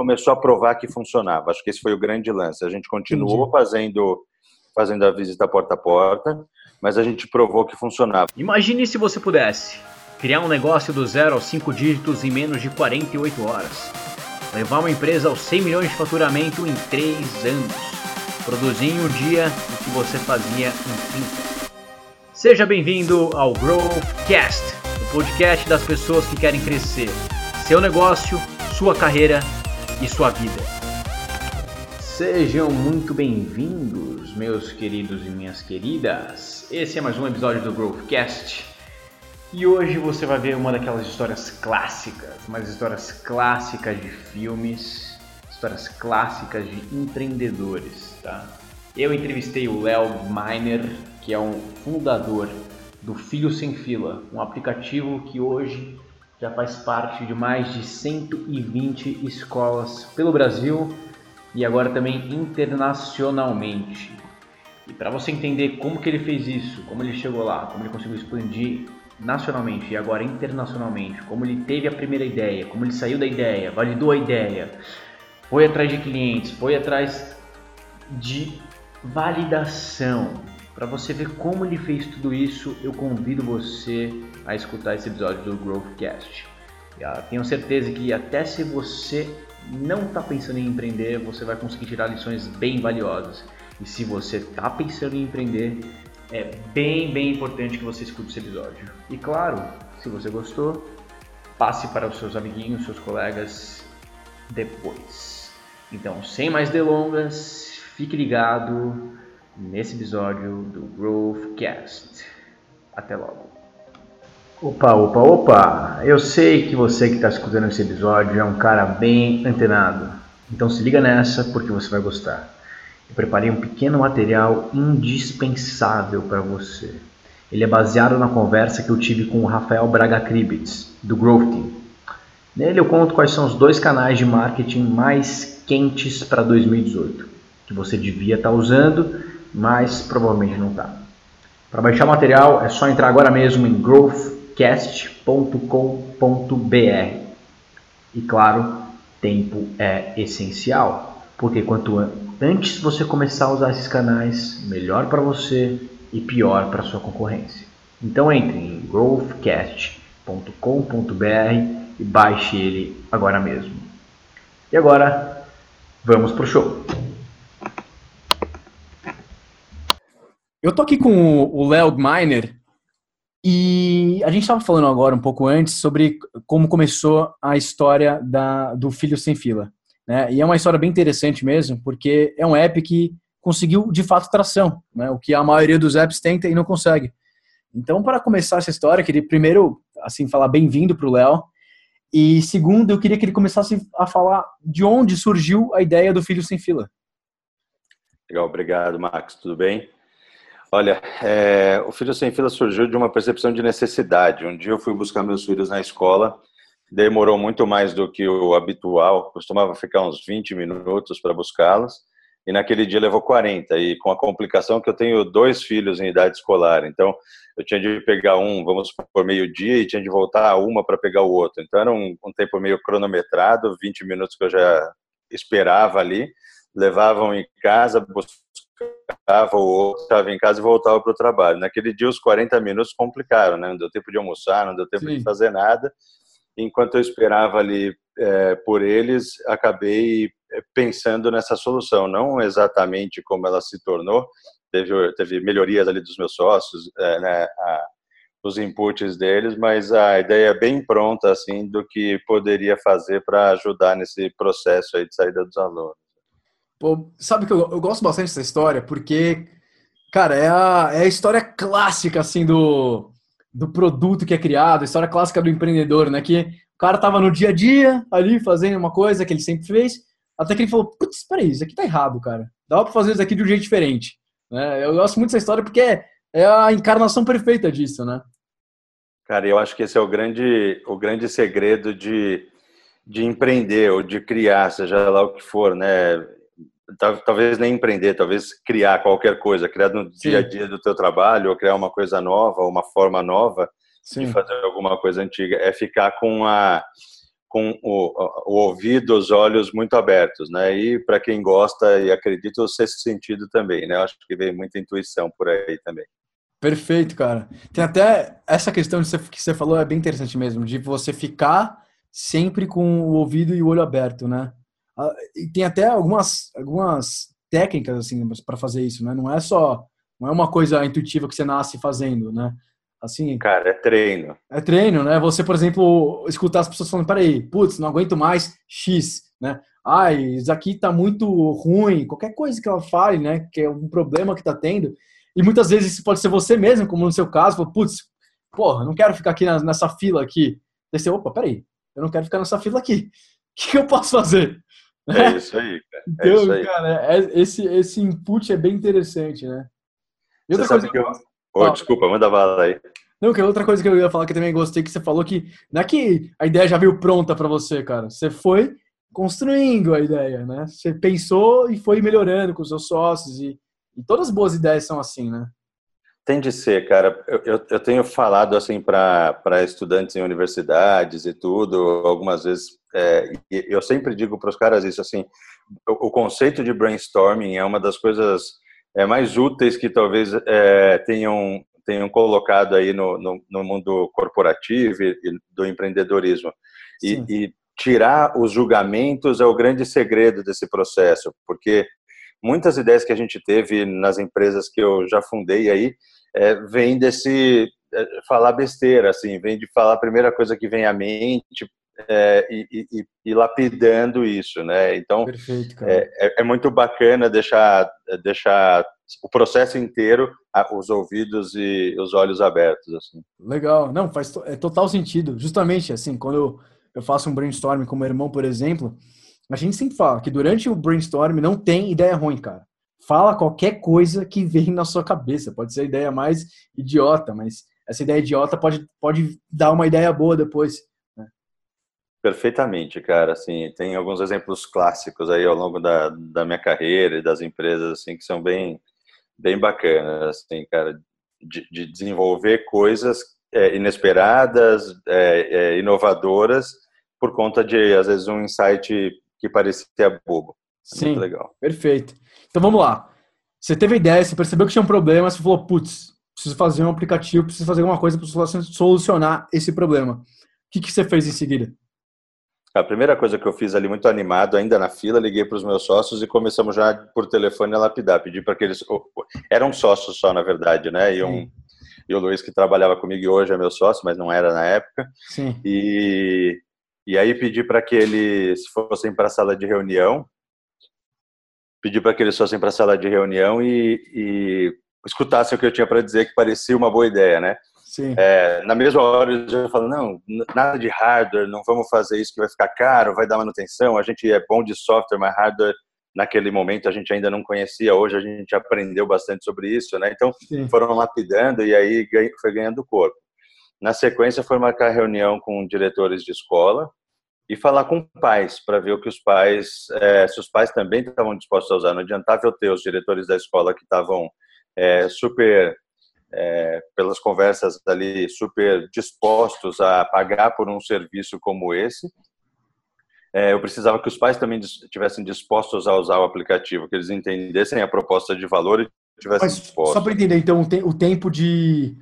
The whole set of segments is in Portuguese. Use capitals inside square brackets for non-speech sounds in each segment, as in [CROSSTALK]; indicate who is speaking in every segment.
Speaker 1: começou a provar que funcionava. Acho que esse foi o grande lance. A gente continuou Entendi. fazendo fazendo a visita porta a porta, mas a gente provou que funcionava.
Speaker 2: Imagine se você pudesse criar um negócio do zero aos cinco dígitos em menos de 48 horas. Levar uma empresa aos 100 milhões de faturamento em 3 anos. Produzir em um dia o que você fazia em 30. Seja bem-vindo ao Growthcast, o podcast das pessoas que querem crescer seu negócio, sua carreira e sua vida. Sejam muito bem-vindos, meus queridos e minhas queridas. Esse é mais um episódio do Growthcast. E hoje você vai ver uma daquelas histórias clássicas, umas histórias clássicas de filmes, histórias clássicas de empreendedores, tá? Eu entrevistei o Léo Miner, que é um fundador do Filho Sem Fila, um aplicativo que hoje já faz parte de mais de 120 escolas pelo Brasil e agora também internacionalmente. E para você entender como que ele fez isso, como ele chegou lá, como ele conseguiu expandir nacionalmente e agora internacionalmente, como ele teve a primeira ideia, como ele saiu da ideia, validou a ideia, foi atrás de clientes, foi atrás de validação. Para você ver como ele fez tudo isso, eu convido você a escutar esse episódio do Growthcast. Eu tenho certeza que até se você não está pensando em empreender, você vai conseguir tirar lições bem valiosas. E se você está pensando em empreender, é bem, bem importante que você escute esse episódio. E claro, se você gostou, passe para os seus amiguinhos, seus colegas depois. Então, sem mais delongas, fique ligado nesse episódio do Growthcast. Até logo. Opa, opa, opa! Eu sei que você que está escutando esse episódio é um cara bem antenado. Então se liga nessa porque você vai gostar. Eu preparei um pequeno material indispensável para você. Ele é baseado na conversa que eu tive com o Rafael Braga Kribitz, do Growth Team. Nele eu conto quais são os dois canais de marketing mais quentes para 2018, que você devia estar tá usando, mas provavelmente não está. Para baixar o material é só entrar agora mesmo em Growth cast.com.br. E claro, tempo é essencial, porque quanto antes você começar a usar esses canais, melhor para você e pior para sua concorrência. Então entre em growthcast.com.br e baixe ele agora mesmo. E agora, vamos pro show. Eu tô aqui com o Léo Miner, e a gente estava falando agora um pouco antes sobre como começou a história da, do Filho Sem Fila. Né? E é uma história bem interessante mesmo, porque é um app que conseguiu de fato tração, né? o que a maioria dos apps tenta e não consegue. Então, para começar essa história, queria primeiro assim falar bem-vindo para o Léo. E segundo, eu queria que ele começasse a falar de onde surgiu a ideia do Filho Sem Fila.
Speaker 1: Legal, obrigado, Max. Tudo bem? Olha, é, o Filho Sem Fila surgiu de uma percepção de necessidade. Um dia eu fui buscar meus filhos na escola, demorou muito mais do que o habitual, costumava ficar uns 20 minutos para buscá-los, e naquele dia levou 40, e com a complicação que eu tenho dois filhos em idade escolar, então eu tinha de pegar um, vamos por meio-dia, e tinha de voltar a uma para pegar o outro. Então era um, um tempo meio cronometrado, 20 minutos que eu já esperava ali, levavam em casa, buscava o outro, estava em casa e voltava para o trabalho. Naquele dia, os 40 minutos complicaram, né? Não deu tempo de almoçar, não deu tempo Sim. de fazer nada. Enquanto eu esperava ali é, por eles, acabei é, pensando nessa solução, não exatamente como ela se tornou. Teve, teve melhorias ali dos meus sócios, é, né? A, os inputs deles, mas a ideia é bem pronta assim do que poderia fazer para ajudar nesse processo aí de saída dos alunos.
Speaker 2: Pô, sabe que eu, eu, gosto bastante dessa história porque, cara, é a, é a história clássica, assim, do, do produto que é criado, a história clássica do empreendedor, né? Que o cara tava no dia a dia ali fazendo uma coisa que ele sempre fez, até que ele falou, putz, peraí, isso aqui tá errado, cara. Dá pra fazer isso aqui de um jeito diferente. Né? Eu gosto muito dessa história porque é, é a encarnação perfeita disso, né?
Speaker 1: Cara, eu acho que esse é o grande, o grande segredo de, de empreender ou de criar, seja lá o que for, né? Talvez nem empreender, talvez criar qualquer coisa, criar no Sim. dia a dia do teu trabalho, ou criar uma coisa nova, uma forma nova Sim. de fazer alguma coisa antiga, é ficar com a com o, o ouvido, os olhos muito abertos, né? E para quem gosta e acredita, o sexto sentido também, né? Eu acho que vem muita intuição por aí também.
Speaker 2: Perfeito, cara. Tem até essa questão que você falou é bem interessante mesmo, de você ficar sempre com o ouvido e o olho aberto, né? Ah, tem até algumas, algumas técnicas assim para fazer isso, né? Não é só não é uma coisa intuitiva que você nasce fazendo, né? Assim,
Speaker 1: cara, é treino.
Speaker 2: É treino, né? Você, por exemplo, escutar as pessoas falando, peraí, putz, não aguento mais X, né? Ai, isso aqui tá muito ruim, qualquer coisa que ela fale, né? Que é um problema que tá tendo. E muitas vezes isso pode ser você mesmo, como no seu caso, fala, putz, porra, não quero ficar aqui nessa fila aqui. Daí você, opa, peraí, eu não quero ficar nessa fila aqui. O que, que eu posso fazer? [LAUGHS]
Speaker 1: É isso aí, cara. É
Speaker 2: então,
Speaker 1: isso aí.
Speaker 2: cara, é, esse, esse input é bem interessante, né?
Speaker 1: E outra você coisa que eu... Oh, desculpa, manda bala aí.
Speaker 2: Não, que outra coisa que eu ia falar que também gostei que você falou que não é que a ideia já veio pronta para você, cara. Você foi construindo a ideia, né? Você pensou e foi melhorando com os seus sócios e, e todas as boas ideias são assim, né?
Speaker 1: Tem de ser, cara. Eu, eu, eu tenho falado assim para estudantes em universidades e tudo, algumas vezes. É, eu sempre digo para os caras isso assim: o, o conceito de brainstorming é uma das coisas é, mais úteis que talvez é, tenham tenham colocado aí no, no, no mundo corporativo e, e do empreendedorismo. E, e, tirar os julgamentos é o grande segredo desse processo, porque muitas ideias que a gente teve nas empresas que eu já fundei aí é, vem desse é, falar besteira, assim, vem de falar a primeira coisa que vem à mente é, e, e, e, lapidando isso, né? Então Perfeito, é, é, é, muito bacana deixar deixar o processo inteiro os ouvidos e os olhos abertos, assim.
Speaker 2: Legal, não faz é total sentido. Justamente assim, quando eu, eu faço um brainstorm com meu irmão, por exemplo, a gente sempre fala que durante o brainstorm não tem ideia ruim, cara. Fala qualquer coisa que vem na sua cabeça. Pode ser a ideia mais idiota, mas essa ideia idiota pode, pode dar uma ideia boa depois.
Speaker 1: Perfeitamente, cara. Assim, tem alguns exemplos clássicos aí ao longo da, da minha carreira e das empresas assim que são bem bem bacanas, assim, cara, de, de desenvolver coisas é, inesperadas, é, é, inovadoras por conta de às vezes um insight que parecia bobo.
Speaker 2: É Sim, legal. Perfeito. Então vamos lá. Você teve ideia, você percebeu que tinha um problema, você falou, putz, preciso fazer um aplicativo, preciso fazer alguma coisa para solucionar esse problema. O que, que você fez em seguida?
Speaker 1: A primeira coisa que eu fiz ali, muito animado, ainda na fila, liguei para os meus sócios e começamos já por telefone a lapidar. Pedi para que eles. Eram sócios só, na verdade, né? E, um, e o Luiz, que trabalhava comigo e hoje é meu sócio, mas não era na época.
Speaker 2: Sim.
Speaker 1: E, e aí pedi para que eles fossem para a sala de reunião. Pedi para que eles fossem para a sala de reunião e, e escutassem o que eu tinha para dizer, que parecia uma boa ideia, né? É, na mesma hora eu já falo, não, nada de hardware, não vamos fazer isso que vai ficar caro, vai dar manutenção, a gente é bom de software, mas hardware naquele momento a gente ainda não conhecia, hoje a gente aprendeu bastante sobre isso, né? Então Sim. foram lapidando e aí foi ganhando corpo. Na sequência foi marcar reunião com diretores de escola e falar com pais para ver o que os pais, é, se os pais também estavam dispostos a usar. Não adiantava eu ter os diretores da escola que estavam é, super é, pelas conversas ali super dispostos a pagar por um serviço como esse. É, eu precisava que os pais também estivessem dispostos a usar o aplicativo, que eles entendessem a proposta de valor e tivessem Mas, dispostos.
Speaker 2: Só para entender, então, o tempo de.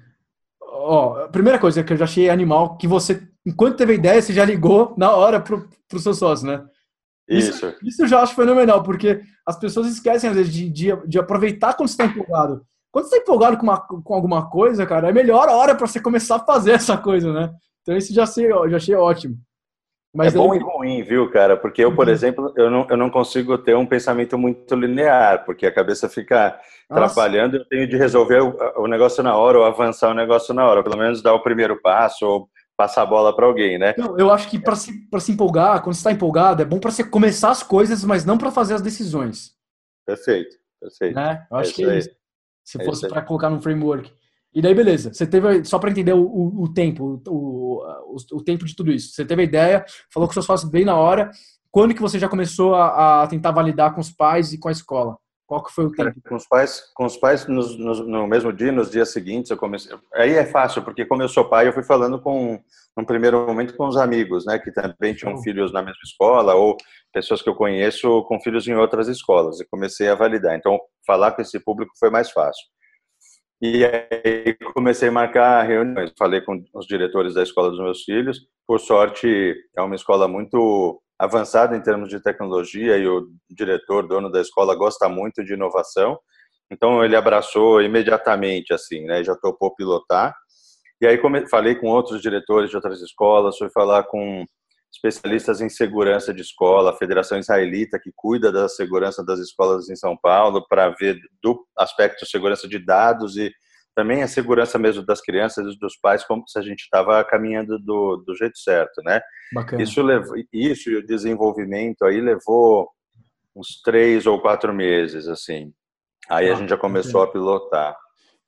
Speaker 2: Ó, a primeira coisa que eu já achei animal, que você, enquanto teve a ideia, você já ligou na hora para o seu sócio, né?
Speaker 1: Isso, isso.
Speaker 2: Isso eu já acho fenomenal, porque as pessoas esquecem, às vezes, de, de, de aproveitar quando você está empolgado. Quando você está empolgado com, uma, com alguma coisa, cara, é melhor a hora para você começar a fazer essa coisa, né? Então isso já, sei, já achei ótimo.
Speaker 1: Mas é bom e ruim, viu, cara? Porque eu, por uhum. exemplo, eu não, eu não consigo ter um pensamento muito linear, porque a cabeça fica atrapalhando, eu tenho de resolver o, o, negócio na hora, ou avançar o negócio na hora, pelo menos dar o primeiro passo, ou passar a bola para alguém, né?
Speaker 2: Não, eu acho que para se, se empolgar, quando você está empolgado, é bom para você começar as coisas, mas não para fazer as decisões.
Speaker 1: Perfeito, perfeito.
Speaker 2: Né? Eu acho é que é isso se é fosse para colocar num framework. E daí, beleza. Você teve, só para entender o, o, o tempo, o, o, o, tempo de tudo isso. Você teve a ideia, falou com seus sócios bem na hora. Quando que você já começou a, a, tentar validar com os pais e com a escola?
Speaker 3: Qual que foi o tempo?
Speaker 1: Com os pais, com os pais no, no, no, mesmo dia, nos dias seguintes, eu comecei. Aí é fácil, porque como eu sou pai, eu fui falando com, no primeiro momento, com os amigos, né, que também tinham filhos na mesma escola ou pessoas que eu conheço com filhos em outras escolas. E comecei a validar. Então, falar com esse público foi mais fácil. E aí comecei a marcar reuniões. Falei com os diretores da escola dos meus filhos. Por sorte, é uma escola muito avançada em termos de tecnologia e o diretor, dono da escola, gosta muito de inovação. Então ele abraçou imediatamente, assim, né? Já topou pilotar. E aí falei com outros diretores de outras escolas, fui falar com especialistas em segurança de escola, a Federação Israelita que cuida da segurança das escolas em São Paulo para ver do aspecto segurança de dados e também a segurança mesmo das crianças e dos pais, como se a gente estava caminhando do, do jeito certo, né? Bacana. Isso levou, isso e o desenvolvimento aí levou uns três ou quatro meses, assim. Aí ah, a gente já começou entendi. a pilotar.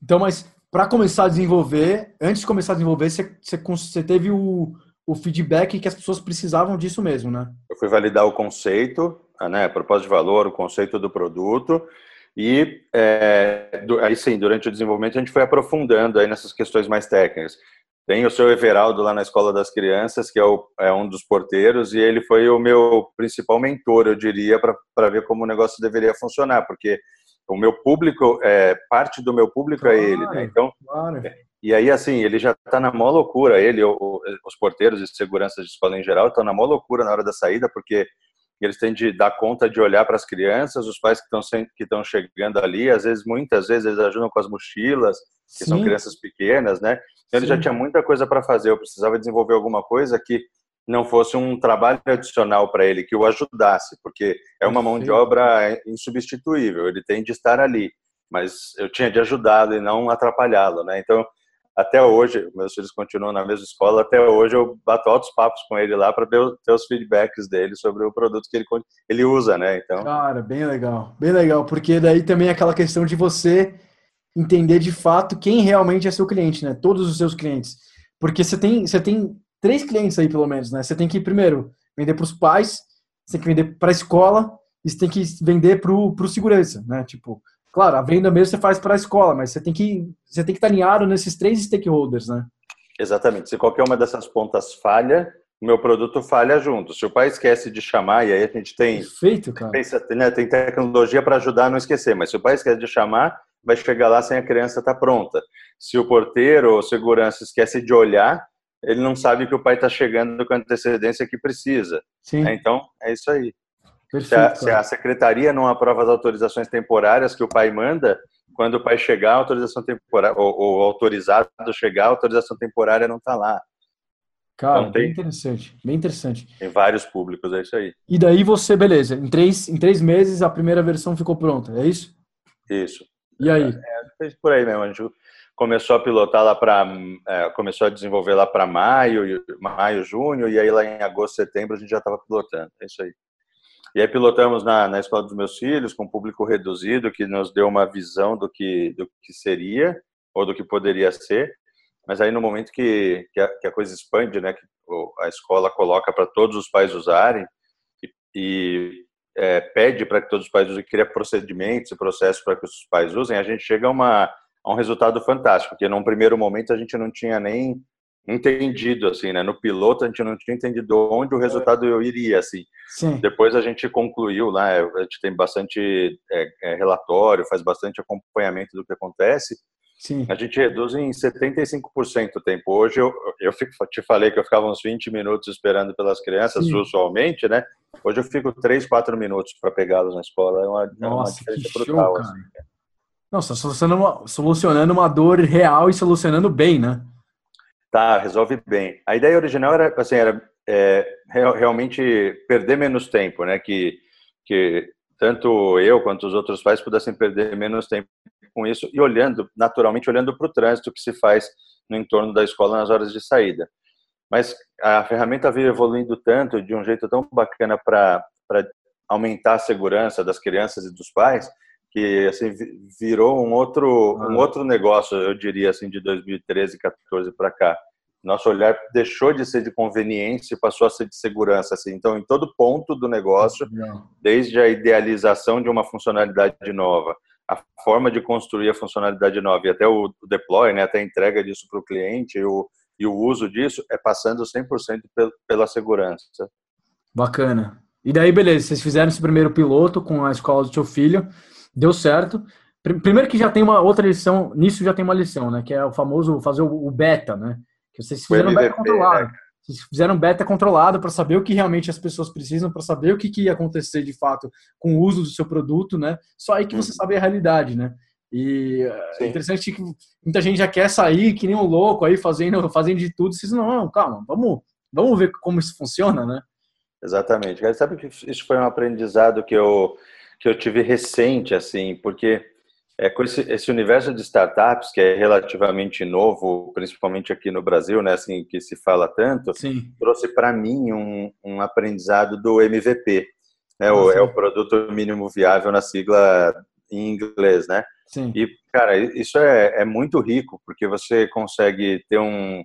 Speaker 3: Então, mas para começar a desenvolver, antes de começar a desenvolver, você, você, você teve o, o feedback que as pessoas precisavam disso mesmo, né?
Speaker 1: Eu fui validar o conceito, né, propósito de valor, o conceito do produto, e é, aí sim, durante o desenvolvimento a gente foi aprofundando aí nessas questões mais técnicas. Tem o seu Everaldo lá na Escola das Crianças, que é, o, é um dos porteiros, e ele foi o meu principal mentor, eu diria, para ver como o negócio deveria funcionar, porque o meu público, é, parte do meu público claro, é ele, né? Então, claro. e aí assim, ele já está na maior loucura, ele, os porteiros e seguranças de escola em geral estão na maior loucura na hora da saída, porque eles têm de dar conta de olhar para as crianças, os pais que estão que estão chegando ali, às vezes muitas vezes eles ajudam com as mochilas, que Sim. são crianças pequenas, né? Então ele já tinha muita coisa para fazer, eu precisava desenvolver alguma coisa que não fosse um trabalho adicional para ele, que o ajudasse, porque é uma mão de obra insubstituível, ele tem de estar ali, mas eu tinha de ajudá-lo e não atrapalhá-lo, né? Então até hoje, meus filhos continuam na mesma escola, até hoje eu bato altos papos com ele lá para ter os feedbacks dele sobre o produto que ele, ele usa, né? Então...
Speaker 3: Cara, bem legal, bem legal, porque daí também é aquela questão de você entender de fato quem realmente é seu cliente, né? Todos os seus clientes. Porque você tem, você tem três clientes aí, pelo menos, né? Você tem que, primeiro, vender para os pais, você tem que vender para a escola e você tem que vender para o segurança, né? Tipo, Claro, a venda mesmo você faz para a escola, mas você tem que você tem que estar alinhado nesses três stakeholders, né?
Speaker 1: Exatamente. Se qualquer uma dessas pontas falha, o meu produto falha junto. Se o pai esquece de chamar, e aí a gente tem.
Speaker 3: Perfeito, cara.
Speaker 1: Pensa, né, tem tecnologia para ajudar a não esquecer, mas se o pai esquece de chamar, vai chegar lá sem a criança estar tá pronta. Se o porteiro ou segurança esquece de olhar, ele não sabe que o pai está chegando com a antecedência que precisa. Sim. Então, é isso aí. Perfeito, se, a, se, a, secretaria não aprova as autorizações temporárias que o pai manda, quando o pai chegar, a autorização temporária, ou, ou autorizado chegar, a autorização temporária não está lá.
Speaker 3: Cara, então, tem, bem interessante, bem interessante.
Speaker 1: Tem vários públicos, é isso aí.
Speaker 3: E daí você, beleza, em três, em três meses a primeira versão ficou pronta, é isso?
Speaker 1: Isso.
Speaker 3: E aí?
Speaker 1: É, é por aí mesmo, a gente começou a pilotar lá para, é, começou a desenvolver lá para maio, maio, junho, e aí lá em agosto, setembro a gente já estava pilotando, é isso aí. E aí pilotamos na, na escola dos meus filhos, com público reduzido, que nos deu uma visão do que, do que seria, ou do que poderia ser. Mas aí no momento que, que, a, que a coisa expande, né, que a escola coloca para todos os pais usarem, e, e é, pede para que todos os pais usem, cria procedimentos e processos para que os pais usem, a gente chega a, uma, a um resultado fantástico, porque num primeiro momento a gente não tinha nem entendido assim, né? No piloto a gente não tinha entendido onde o resultado iria, assim. Sim. Depois a gente concluiu lá, é, a gente tem bastante é, é, relatório, faz bastante acompanhamento do que acontece. Sim. A gente reduz em 75% o tempo. Hoje eu, eu fico, te falei que eu ficava uns 20 minutos esperando pelas crianças, Sim. usualmente, né? Hoje eu fico 3, 4 minutos para pegá-los na escola. É uma, Nossa, é uma diferença brutal. Show, assim.
Speaker 3: Nossa, solucionando uma, solucionando uma dor real e solucionando bem, né?
Speaker 1: Tá, resolve bem. A ideia original era, assim, era é, realmente perder menos tempo, né? Que, que tanto eu quanto os outros pais pudessem perder menos tempo com isso e olhando, naturalmente, olhando para o trânsito que se faz no entorno da escola nas horas de saída. Mas a ferramenta veio evoluindo tanto, de um jeito tão bacana para aumentar a segurança das crianças e dos pais, que assim virou um outro um outro negócio eu diria assim de 2013 14 para cá nosso olhar deixou de ser de conveniência e passou a ser de segurança. Assim. Então, em todo ponto do negócio, desde a idealização de uma funcionalidade nova, a forma de construir a funcionalidade nova e até o deploy, né, até a entrega disso para o cliente e o, e o uso disso é passando 100% pela segurança.
Speaker 2: Bacana. E daí, beleza, vocês fizeram esse primeiro piloto com a escola do seu filho, deu certo. Primeiro que já tem uma outra lição, nisso já tem uma lição, né? Que é o famoso fazer o beta, né? Que vocês fizeram beta controlado. Né? Vocês fizeram beta controlado para saber o que realmente as pessoas precisam, para saber o que, que ia acontecer de fato com o uso do seu produto, né? Só aí que você uhum. sabe a realidade, né? E é Sim. é interessante que muita gente já quer sair que nem um louco aí fazendo, fazendo de tudo. Vocês não, não, calma, vamos, vamos ver como isso funciona, né?
Speaker 1: Exatamente. Sabe que isso foi um aprendizado que eu que eu tive recente, assim, porque é, com esse, esse, universo de startups que é relativamente novo, principalmente aqui no Brasil, né, assim, que se fala tanto, Sim. trouxe para mim um, um, aprendizado do MVP, né, o, é o produto mínimo viável na sigla em inglês, né? Sim. E, cara, isso é, é muito rico, porque você consegue ter um,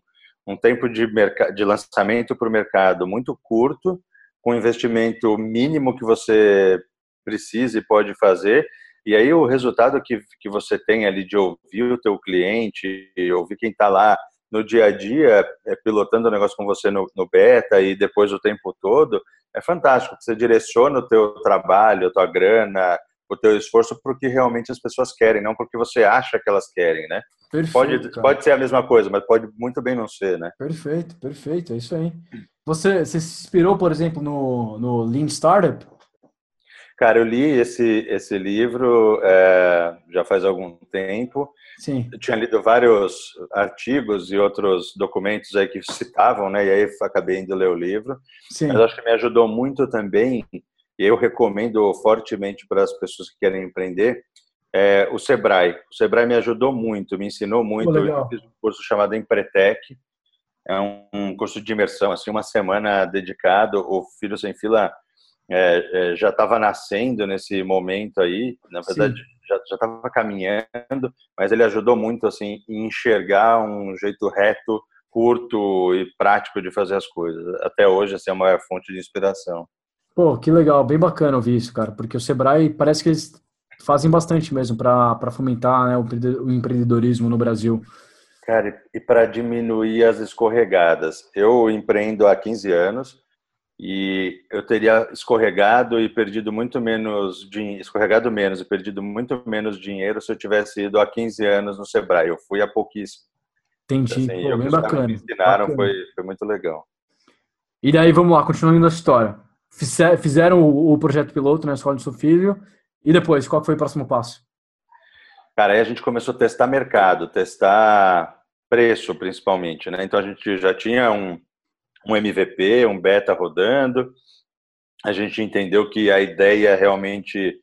Speaker 1: um tempo de, de lançamento para o mercado muito curto, com investimento mínimo que você precisa e pode fazer, e aí o resultado que, que você tem ali de ouvir o teu cliente, ouvir quem está lá no dia a dia, é, pilotando o negócio com você no, no beta e depois o tempo todo, é fantástico. Você direciona o teu trabalho, a tua grana, o teu esforço para o que realmente as pessoas querem, não porque você acha que elas querem, né? Perfeito, pode, pode ser a mesma coisa, mas pode muito bem não ser, né?
Speaker 2: Perfeito, perfeito, é isso aí. Você, você se inspirou, por exemplo, no, no Lean Startup?
Speaker 1: Cara, eu li esse, esse livro é, já faz algum tempo. Sim. Eu tinha lido vários artigos e outros documentos aí que citavam, né? E aí acabei indo ler o livro. Sim. Mas acho que me ajudou muito também e eu recomendo fortemente para as pessoas que querem empreender, é, o Sebrae. O Sebrae me ajudou muito, me ensinou muito. Oh, eu fiz um curso chamado Empretec, é um, um, curso de imersão, assim, uma semana dedicado. O Filho Sem Fila é, é, já estava nascendo nesse momento aí, na verdade Sim. já estava caminhando, mas ele ajudou muito assim em enxergar um jeito reto, curto e prático de fazer as coisas. Até hoje assim, é uma fonte de inspiração.
Speaker 2: Pô, que legal, bem bacana ouvir isso, cara, porque o Sebrae parece que eles fazem bastante mesmo para fomentar né, o empreendedorismo no Brasil.
Speaker 1: Cara, e para diminuir as escorregadas. Eu empreendo há 15 anos e eu teria escorregado e perdido muito menos escorregado menos e perdido muito menos dinheiro se eu tivesse ido há 15 anos no Sebrae. Eu fui há pouquíssimo.
Speaker 2: Entendi, assim, Pô, bem bacana. Me
Speaker 1: ensinaram, bacana. Foi, foi muito legal.
Speaker 2: E daí, vamos lá, continuando a história fizeram o, projeto piloto na escola do seu filho e depois, qual foi o próximo passo?
Speaker 1: Cara, aí a gente começou a testar mercado, testar preço principalmente, né? Então a gente já tinha um, um MVP, um beta rodando, a gente entendeu que a ideia realmente,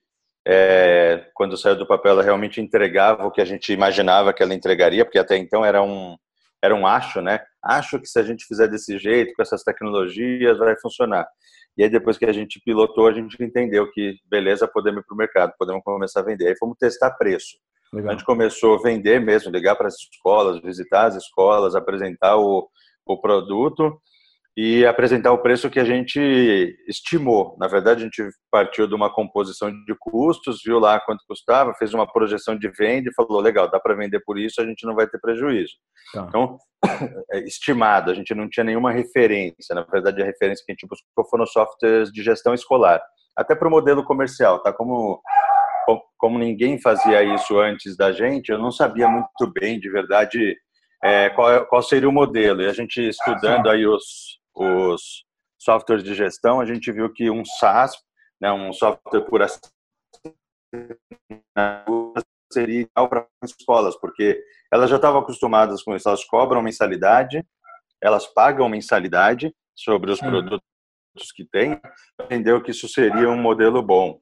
Speaker 1: é, quando saiu do papel, ela realmente entregava o que a gente imaginava que ela entregaria, porque até então era um, era um acho, né? Acho que se a gente fizer desse jeito, com essas tecnologias, vai funcionar. E aí, depois que a gente pilotou, a gente entendeu que, beleza, podemos ir para o mercado, podemos começar a vender. Aí fomos testar preço. Legal. A gente começou a vender mesmo, ligar para as escolas, visitar as escolas, apresentar o, o produto e apresentar o preço que a gente estimou. Na verdade, a gente partiu de uma composição de custos, viu lá quanto custava, fez uma projeção de venda e falou: legal, dá para vender por isso, a gente não vai ter prejuízo. Tá. Então, [COUGHS] é estimado, a gente não tinha nenhuma referência. Na verdade, a referência que a gente buscou foram softwares de gestão escolar, até para o modelo comercial, tá? Como como ninguém fazia isso antes da gente, eu não sabia muito bem, de verdade, é, qual, qual seria o modelo. E a gente estudando aí os, os softwares de gestão, a gente viu que um SaaS, né, um software por seria ideal para escolas, porque elas já estavam acostumadas com isso, elas cobram mensalidade, elas pagam mensalidade sobre os produtos que têm, entendeu que isso seria um modelo bom.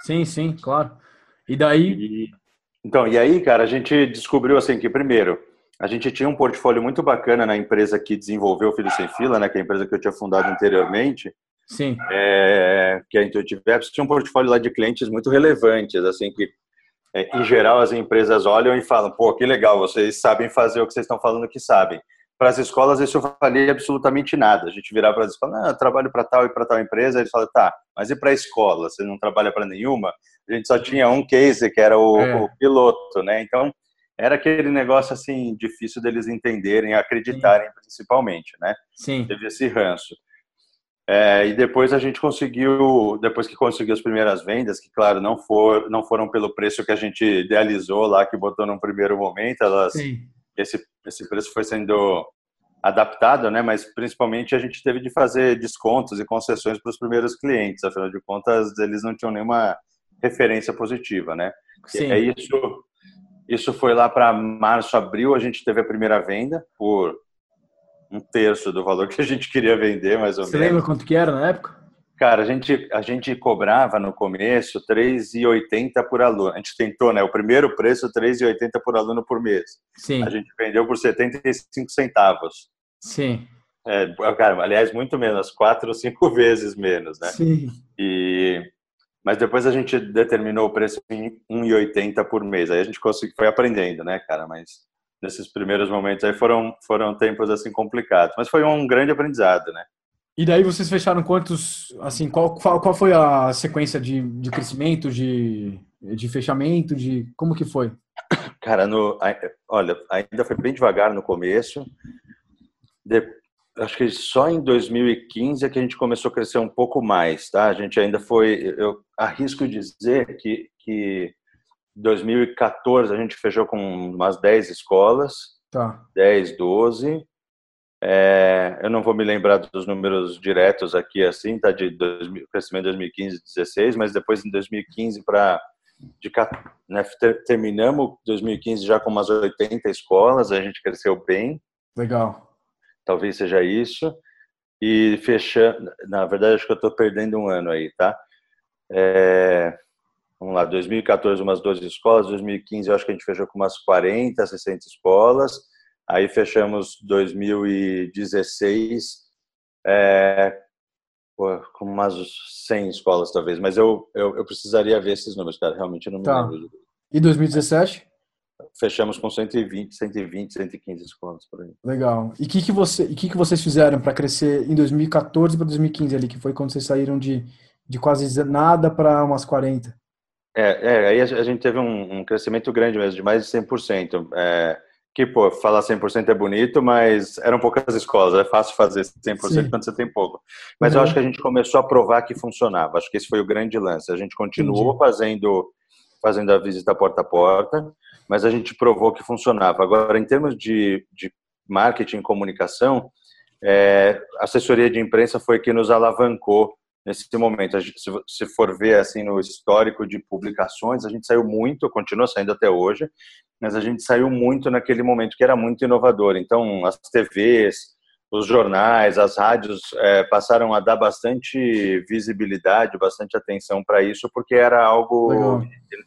Speaker 2: Sim, sim, claro. E daí?
Speaker 1: E, então, e aí, cara, a gente descobriu assim que primeiro a gente tinha um portfólio muito bacana na empresa que desenvolveu o Filho Sem Fila, né, que é a empresa que eu tinha fundado anteriormente.
Speaker 2: Sim.
Speaker 1: É, que é a Intuitive Apps, tinha um portfólio lá de clientes muito relevantes, assim, que é, em geral as empresas olham e falam, pô, que legal, vocês sabem fazer o que vocês estão falando que sabem. para as escolas isso valia absolutamente nada. A gente virava para as escolas, não, eu trabalho para tal e para tal empresa, eles falam, tá, mas e para a escola? Você não trabalha para nenhuma? A gente só tinha um case, que era o, é. o, piloto, né? Então, era aquele negócio, assim, difícil deles entenderem, acreditarem, Sim. principalmente, né?
Speaker 3: Sim.
Speaker 1: Teve esse ranço. É, e depois a gente conseguiu, depois que conseguiu as primeiras vendas, que claro, não, for, não foram pelo preço que a gente idealizou lá, que botou no primeiro momento, elas, esse, esse preço foi sendo adaptado, né? Mas principalmente a gente teve de fazer descontos e concessões para os primeiros clientes, afinal de contas eles não tinham nenhuma referência positiva, né? Sim. É isso. Isso foi lá para março, abril, a gente teve a primeira venda por um terço do valor que a gente queria vender, mais ou
Speaker 3: Você
Speaker 1: menos.
Speaker 3: Você lembra quanto que era na época?
Speaker 1: Cara, a gente, a gente cobrava no começo R$ 3,80 por aluno. A gente tentou, né? O primeiro preço, R$ 3,80 por aluno por mês.
Speaker 3: Sim.
Speaker 1: A gente vendeu por 75 centavos.
Speaker 3: Sim.
Speaker 1: É, cara, aliás, muito menos, quatro ou cinco [LAUGHS] vezes menos, né?
Speaker 3: Sim.
Speaker 1: E, mas depois a gente determinou o preço em 1,80 por mês. Aí a gente conseguiu, foi aprendendo, né, cara? Mas nesses primeiros momentos aí foram, foram tempos assim complicados. Mas foi um grande aprendizado, né?
Speaker 3: E daí vocês fecharam quantos, assim, qual, qual, qual foi a sequência de, de crescimento, de, de fechamento, de como que foi?
Speaker 1: Cara, no, olha, ainda foi bem devagar no começo. De, acho que só em 2015 é que a gente começou a crescer um pouco mais, tá? A gente ainda foi, eu arrisco dizer que, que 2014 a gente fechou com umas 10 escolas,
Speaker 3: tá.
Speaker 1: 10, 12. É, eu não vou me lembrar dos números diretos aqui, assim, tá? De 2000, crescimento de 2015, 16, mas depois em 2015 para né, terminamos 2015 já com umas 80 escolas, a gente cresceu bem.
Speaker 3: Legal.
Speaker 1: Talvez seja isso. E fechando, na verdade acho que eu estou perdendo um ano aí, tá? É, vamos lá, 2014 umas 12 escolas, 2015 eu acho que a gente fechou com umas 40, 60 escolas, aí fechamos 2016 é, com umas 100 escolas talvez, mas eu, eu, eu, precisaria ver esses números, cara, realmente não me
Speaker 3: tá.
Speaker 1: lembro.
Speaker 3: E 2017?
Speaker 1: Fechamos com 120, 120, 115 escolas por aí.
Speaker 3: Legal. E o que, que, você, que, que vocês fizeram para crescer em 2014 para 2015 ali, que foi quando vocês saíram de, de quase nada para umas 40?
Speaker 1: É, é, aí a gente teve um, um, crescimento grande mesmo, de mais de 100%. É, que, pô, falar 100% é bonito, mas eram poucas escolas, é fácil fazer 100% Sim. quando você tem pouco. Mas uhum. eu acho que a gente começou a provar que funcionava, acho que esse foi o grande lance. A gente continuou Entendi. fazendo, fazendo a visita porta a porta, mas a gente provou que funcionava. Agora, em termos de, de marketing e comunicação, é, a assessoria de imprensa foi que nos alavancou nesse momento. Se for ver assim no histórico de publicações, a gente saiu muito, continua saindo até hoje, mas a gente saiu muito naquele momento que era muito inovador. Então, as TVs, os jornais, as rádios é, passaram a dar bastante visibilidade, bastante atenção para isso, porque era algo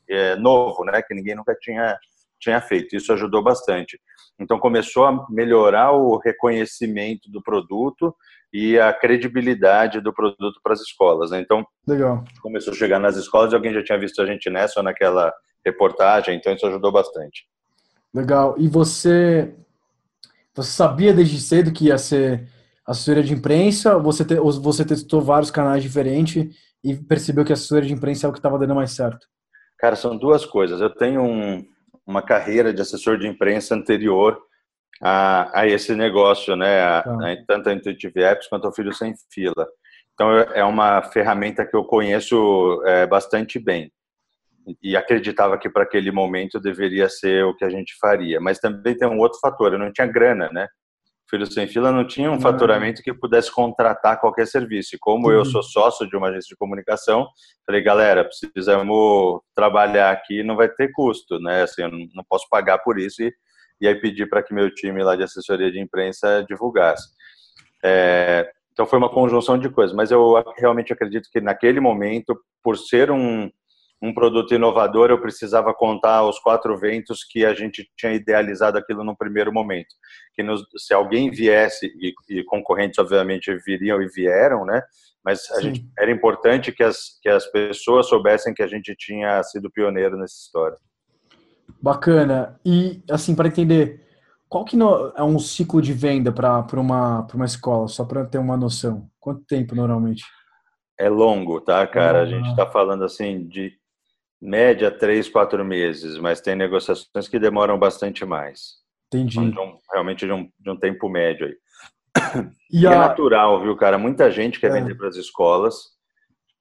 Speaker 1: é, novo, né, que ninguém nunca tinha tinha feito. Isso ajudou bastante. Então começou a melhorar o reconhecimento do produto e a credibilidade do produto para as escolas. Né? Então,
Speaker 3: Legal.
Speaker 1: começou a chegar nas escolas e alguém já tinha visto a gente nessa ou naquela reportagem, então isso ajudou bastante.
Speaker 3: Legal. E você, você sabia desde cedo que ia ser assessoria de imprensa você, te, você testou vários canais diferentes e percebeu que a assessoria de imprensa é o que estava dando mais certo?
Speaker 1: Cara, são duas coisas. Eu tenho um, uma carreira de assessor de imprensa anterior a, a esse negócio, né? A, tá. a, tanto a Intuitive Apps quanto ao Filho Sem Fila. Então, é uma ferramenta que eu conheço é, bastante bem. E acreditava que para aquele momento deveria ser o que a gente faria. Mas também tem um outro fator, eu não tinha grana, né? Filho Sem Fila não tinha um faturamento que pudesse contratar qualquer serviço. E como eu sou sócio de uma agência de comunicação, falei, galera, precisamos trabalhar aqui, não vai ter custo, né? Assim, eu não posso pagar por isso. E e aí pedi para que meu time lá de assessoria de imprensa divulgasse. É, então foi uma conjunção de coisas, mas eu realmente acredito que naquele momento, por ser um, um produto inovador, eu precisava contar os quatro ventos que a gente tinha idealizado aquilo no primeiro momento. Que nos, se alguém viesse, e, e, concorrentes obviamente viriam e vieram, né? Mas a gente, era importante que as, que as pessoas soubessem que a gente tinha sido pioneiro nessa história.
Speaker 3: Bacana. E, assim, para entender,
Speaker 2: qual que é um ciclo de venda para uma, uma escola, só para ter uma noção? Quanto tempo normalmente?
Speaker 1: É longo, tá, cara? Ah. A gente está falando assim de média três, quatro meses, mas tem negociações que demoram bastante mais.
Speaker 2: Entendi.
Speaker 1: Um, realmente de um, de um tempo médio aí. E, e é a... é natural, viu, cara? Muita gente quer é. vender para as escolas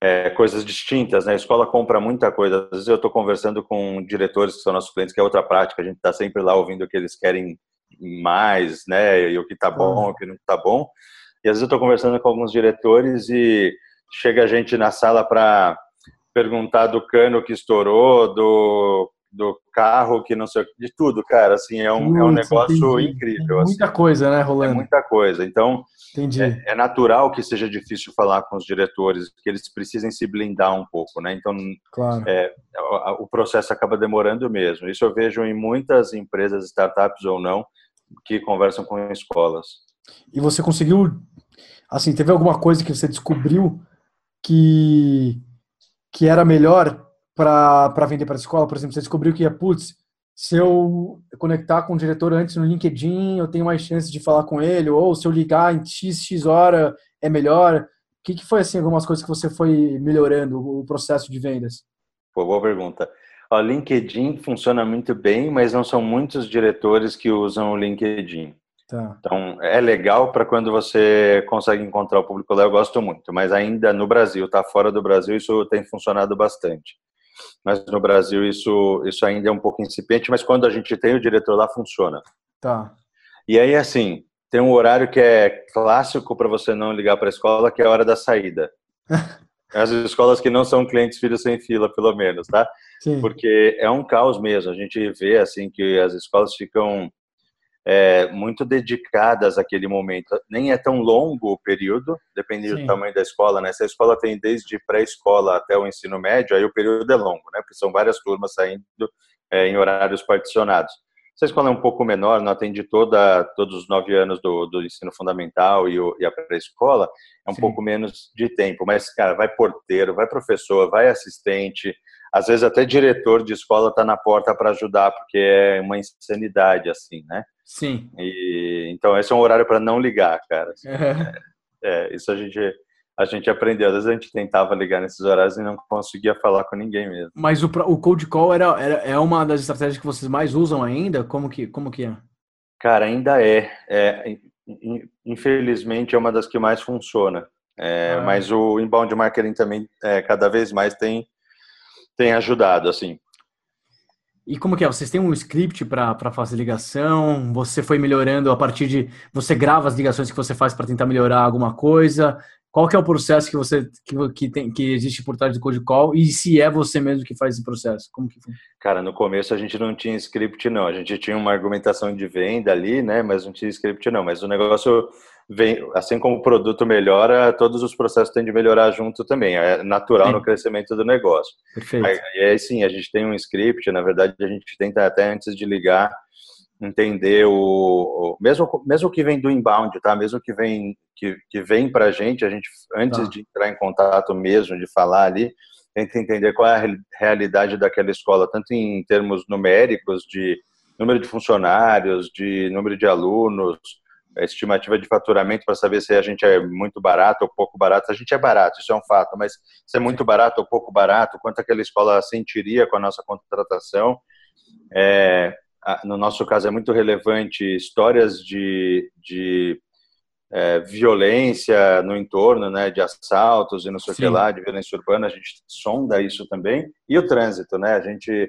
Speaker 1: é, coisas distintas, né? A escola compra muita coisa. Às vezes eu estou conversando com diretores que são nossos clientes, que é outra prática. A gente está sempre lá ouvindo o que eles querem mais, né? E o que está bom, o que não está bom. E às vezes eu estou conversando com alguns diretores e chega a gente na sala para perguntar do cano que estourou, do do carro, que não sei de tudo, cara, assim, é um, é um negócio entendi. incrível.
Speaker 2: Assim. Muita coisa, né, rolando?
Speaker 1: É muita coisa. Então, é, é, natural que seja difícil falar com os diretores, que eles precisem se blindar um pouco, né? Então,
Speaker 2: claro.
Speaker 1: é, o, o processo acaba demorando mesmo. Isso eu vejo em muitas empresas, startups ou não, que conversam com escolas.
Speaker 2: E você conseguiu, assim, teve alguma coisa que você descobriu que que era melhor para vender para a escola? Por exemplo, você descobriu que, putz, se eu conectar com o diretor antes no LinkedIn, eu tenho mais chance de falar com ele, ou se eu ligar em x, x hora é melhor. O que, que foi, assim, algumas coisas que você foi melhorando o processo de vendas?
Speaker 1: Boa pergunta. O LinkedIn funciona muito bem, mas não são muitos diretores que usam o LinkedIn.
Speaker 2: Tá.
Speaker 1: Então, é legal para quando você consegue encontrar o público lá, eu gosto muito, mas ainda no Brasil, tá fora do Brasil, isso tem funcionado bastante mas no Brasil isso, isso ainda é um pouco incipiente, mas quando a gente tem o diretor lá, funciona.
Speaker 2: Tá.
Speaker 1: E aí, assim, tem um horário que é clássico para você não ligar para a escola, que é a hora da saída. [LAUGHS] As escolas que não são clientes filhos sem fila, pelo menos, tá?
Speaker 2: Sim.
Speaker 1: Porque é um caos mesmo. A gente vê, assim, que as escolas ficam é, muito dedicadas àquele momento. Nem é tão longo o período, depende Sim. do tamanho da escola, né? Se a escola tem desde pré-escola até o ensino médio, aí o período é longo, né? Porque são várias turmas saindo é, em horários particionados. Se a escola é um pouco menor, não atende toda, todos os nove anos do, do ensino fundamental e, o, e a pré-escola, é um Sim. pouco menos de tempo. Mas, cara, vai porteiro, vai professor, vai assistente, às vezes até diretor de escola está na porta para ajudar, porque é uma insanidade, assim, né?
Speaker 2: Sim.
Speaker 1: E, então, esse é um horário para não ligar, cara. Assim, [LAUGHS] é. é, isso a gente, a gente aprendeu. Às vezes a gente tentava ligar nesses horários e não conseguia falar com ninguém mesmo.
Speaker 2: Mas o, o cold call era, era, é uma das estratégias que vocês mais usam ainda? Como que, como que é?
Speaker 1: Cara, ainda é. é infelizmente, é uma das que mais funciona. É, ah. Mas o inbound marketing também, é, cada vez mais, tem, tem ajudado, assim.
Speaker 2: E como que é? Vocês têm um script para fazer ligação? Você foi melhorando a partir de. Você grava as ligações que você faz para tentar melhorar alguma coisa? Qual que é o processo que você que, que, tem, que existe por trás do Code Call? E se é você mesmo que faz esse processo? Como que?
Speaker 1: Cara, no começo a gente não tinha script, não. A gente tinha uma argumentação de venda ali, né? Mas não tinha script, não. Mas o negócio vem, assim como o produto melhora, todos os processos têm de melhorar junto também. É natural sim. no crescimento do negócio.
Speaker 2: Perfeito.
Speaker 1: E aí sim, a gente tem um script, na verdade a gente tenta até antes de ligar entender o, o mesmo mesmo que vem do inbound, tá? Mesmo que vem que, que vem para a gente, a gente antes tá. de entrar em contato mesmo, de falar ali, tenta entender qual é a realidade daquela escola, tanto em termos numéricos de número de funcionários, de número de alunos, estimativa de faturamento para saber se a gente é muito barato ou pouco barato. A gente é barato, isso é um fato, mas se é muito barato ou pouco barato, quanto aquela escola sentiria com a nossa contratação. É, no nosso caso, é muito relevante histórias de, de é, violência no entorno, né, de assaltos e não sei o que lá, de violência urbana, a gente sonda isso também. E o trânsito, né, a gente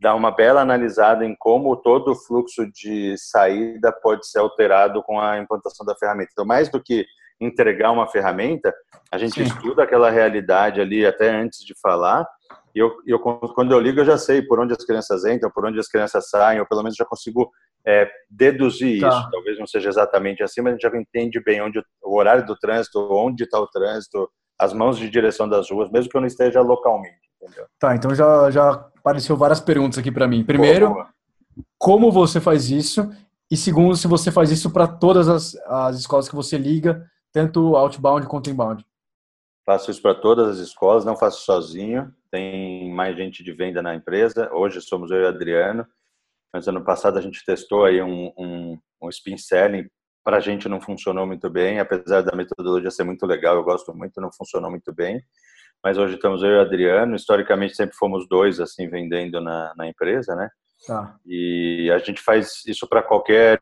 Speaker 1: dar uma bela analisada em como todo o fluxo de saída pode ser alterado com a implantação da ferramenta. Então, mais do que entregar uma ferramenta, a gente Sim. estuda aquela realidade ali até antes de falar. E eu, eu, quando eu ligo, eu já sei por onde as crianças entram, por onde as crianças saem, ou pelo menos já consigo é, deduzir tá. isso. Talvez não seja exatamente assim, mas a gente já entende bem onde o horário do trânsito, onde está o trânsito, as mãos de direção das ruas, mesmo que eu não esteja localmente. Entendeu?
Speaker 2: Tá, então já, já apareceu várias perguntas aqui para mim. Primeiro, boa, boa. como você faz isso? E segundo, se você faz isso para todas as, as escolas que você liga, tanto outbound quanto inbound.
Speaker 1: Faço isso para todas as escolas, não faço sozinho. Tem mais gente de venda na empresa. Hoje somos eu e o Adriano. mas ano passado a gente testou aí um, um, um spin selling. Para a gente não funcionou muito bem, apesar da metodologia ser muito legal, eu gosto muito, não funcionou muito bem. Mas hoje estamos eu e o Adriano. Historicamente sempre fomos dois assim vendendo na, na empresa, né? Tá. E a gente faz isso para qualquer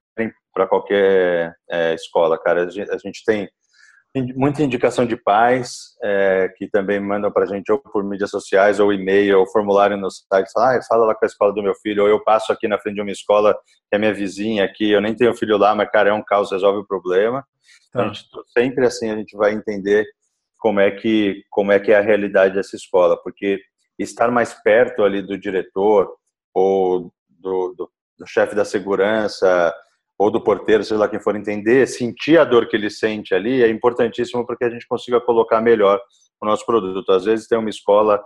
Speaker 1: para qualquer é, escola, cara. A gente, a gente tem muita indicação de pais é, que também mandam para a gente ou por mídias sociais ou e-mail ou formulário no site, ah, fala lá com a escola do meu filho, ou eu passo aqui na frente de uma escola que é minha vizinha aqui, eu nem tenho filho lá, mas cara, é um caos, resolve o problema. Tá. A gente, sempre assim a gente vai entender como é que como é que é a realidade dessa escola, porque estar mais perto ali do diretor ou do, do, do chefe da segurança, ou do porteiro, seja lá quem for entender, sentir a dor que ele sente ali é importantíssimo para que a gente consiga colocar melhor o nosso produto. Às vezes tem uma escola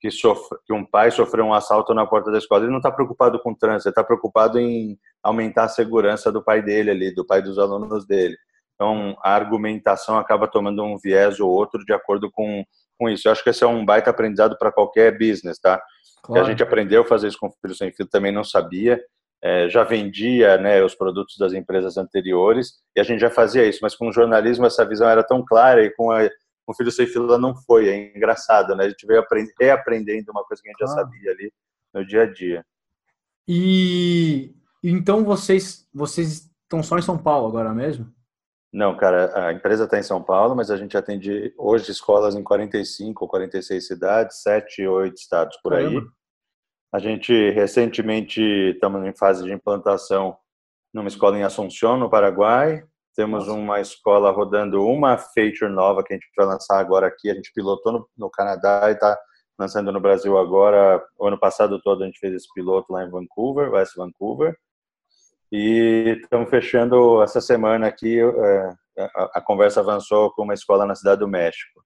Speaker 1: que, sofre, que um pai sofreu um assalto na porta da escola, ele não está preocupado com o trânsito, ele está preocupado em aumentar a segurança do pai dele ali, do pai dos alunos dele. Então, a argumentação acaba tomando um viés ou outro de acordo com, com isso. Eu acho que esse é um baita aprendizado para qualquer business, tá? Claro. a gente aprendeu a fazer isso com o Filho Sem Fio, também não sabia é, já vendia né, os produtos das empresas anteriores e a gente já fazia isso, mas com o jornalismo essa visão era tão clara e com, a, com o Filho Sem Fila não foi. É engraçado, né? A gente veio aprend, reaprendendo uma coisa que a gente ah. já sabia ali no dia a dia.
Speaker 3: E então vocês, vocês estão só em São Paulo agora mesmo?
Speaker 1: Não, cara, a empresa está em São Paulo, mas a gente atende hoje escolas em 45 ou 46 cidades, 7 ou 8 estados por Caramba. aí. A gente recentemente estamos em fase de implantação numa escola em Assunção, no Paraguai. Temos Nossa. uma escola rodando uma feature nova que a gente vai lançar agora aqui. A gente pilotou no, no Canadá e está lançando no Brasil agora. O ano passado todo a gente fez esse piloto lá em Vancouver, West Vancouver. E estamos fechando essa semana aqui. É, a, conversa avançou com uma escola na Cidade do México.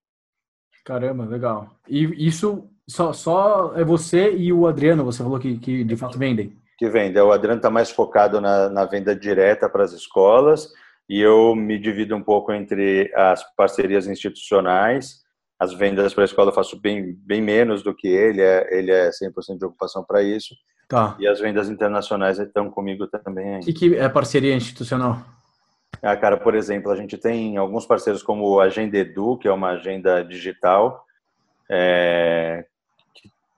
Speaker 3: Caramba, legal. E isso só, só é você e o Adriano, você falou que, que de fato vendem?
Speaker 1: Que vendem. O Adriano está mais focado na, na venda direta para as escolas e eu me divido um pouco entre as parcerias institucionais. As vendas para a escola eu faço bem, bem menos do que ele, é, ele é 100% de ocupação para isso. Tá. E as vendas internacionais estão comigo também.
Speaker 3: E que é parceria institucional?
Speaker 1: Ah, cara, por exemplo, a gente tem alguns parceiros como a Agenda Edu, que é uma agenda digital, é,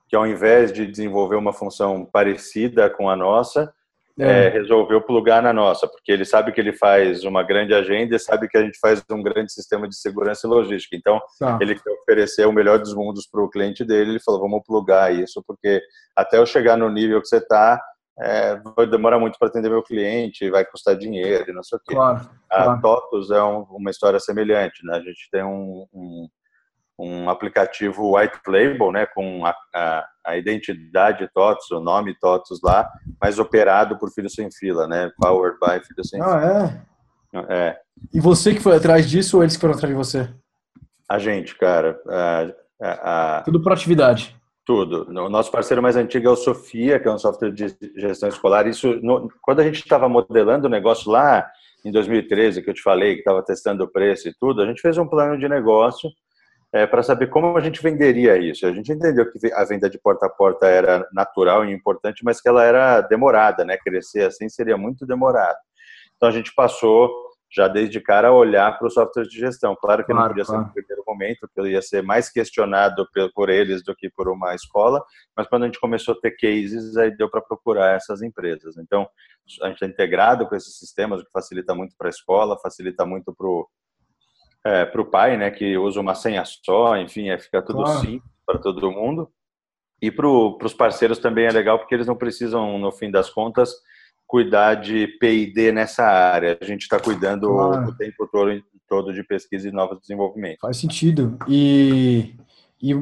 Speaker 1: que ao invés de desenvolver uma função parecida com a nossa, é. É, resolveu plugar na nossa, porque ele sabe que ele faz uma grande agenda e sabe que a gente faz um grande sistema de segurança e logística. Então, tá. ele quer oferecer o melhor dos mundos para o cliente dele. Ele falou: vamos plugar isso, porque até eu chegar no nível que você está, é, vai demorar muito para atender meu cliente, vai custar dinheiro, não sei o quê. Claro, a claro. TOTUS é um, uma história semelhante, né? A gente tem um, um um aplicativo white label, né, com a, a, a, identidade TOTS, o nome TOTS lá, mas operado por Filho Sem Fila, né, powered by Filho Sem
Speaker 3: ah, Fila. Ah, é? É. E você que foi atrás disso ou eles que foram atrás de você?
Speaker 1: A gente, cara. A,
Speaker 3: Tudo por atividade.
Speaker 1: Tudo. O nosso parceiro mais antigo é o Sofia, que é um software de gestão escolar. Isso, no, quando a gente estava modelando o negócio lá em 2013, que eu te falei, que estava testando o preço e tudo, a gente fez um plano de negócio é, para saber como a gente venderia isso. A gente entendeu que a venda de porta a porta era natural e importante, mas que ela era demorada, né? Crescer assim seria muito demorado. Então a gente passou já desde cara a olhar para o software de gestão. Claro que claro, não podia claro. ser no primeiro momento, porque eu ia ser mais questionado por eles do que por uma escola, mas quando a gente começou a ter cases, aí deu para procurar essas empresas. Então, a gente é integrado com esses sistemas, o que facilita muito para a escola, facilita muito para o é, para o pai, né, que usa uma senha só, enfim, é, fica tudo claro. simples para todo mundo. E para os parceiros também é legal, porque eles não precisam, no fim das contas, cuidar de P&D nessa área. A gente está cuidando claro. o tempo todo, todo de pesquisa e novos desenvolvimentos.
Speaker 3: Faz sentido. E, e,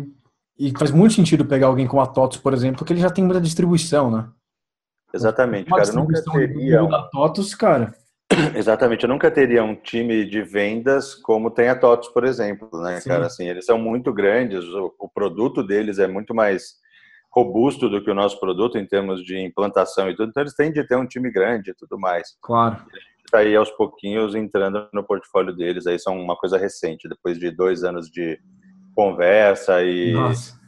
Speaker 3: e faz muito sentido pegar alguém como a TOTOS, por exemplo, porque ele já tem muita distribuição, né?
Speaker 1: Exatamente, Uma cara. Nunca teria...
Speaker 3: Da TOTOS, cara, [CLEARS THROAT]
Speaker 1: Exatamente, eu nunca teria um time de vendas como tem a TOTOS, por exemplo, né, Sim. cara? Assim, eles são muito grandes, o, o, produto deles é muito mais robusto do que o nosso produto em termos de implantação e tudo, então eles têm de ter um time grande e tudo mais.
Speaker 3: Claro.
Speaker 1: E a gente está aí aos pouquinhos entrando no portfólio deles, aí são uma coisa recente, depois de dois anos de conversa e,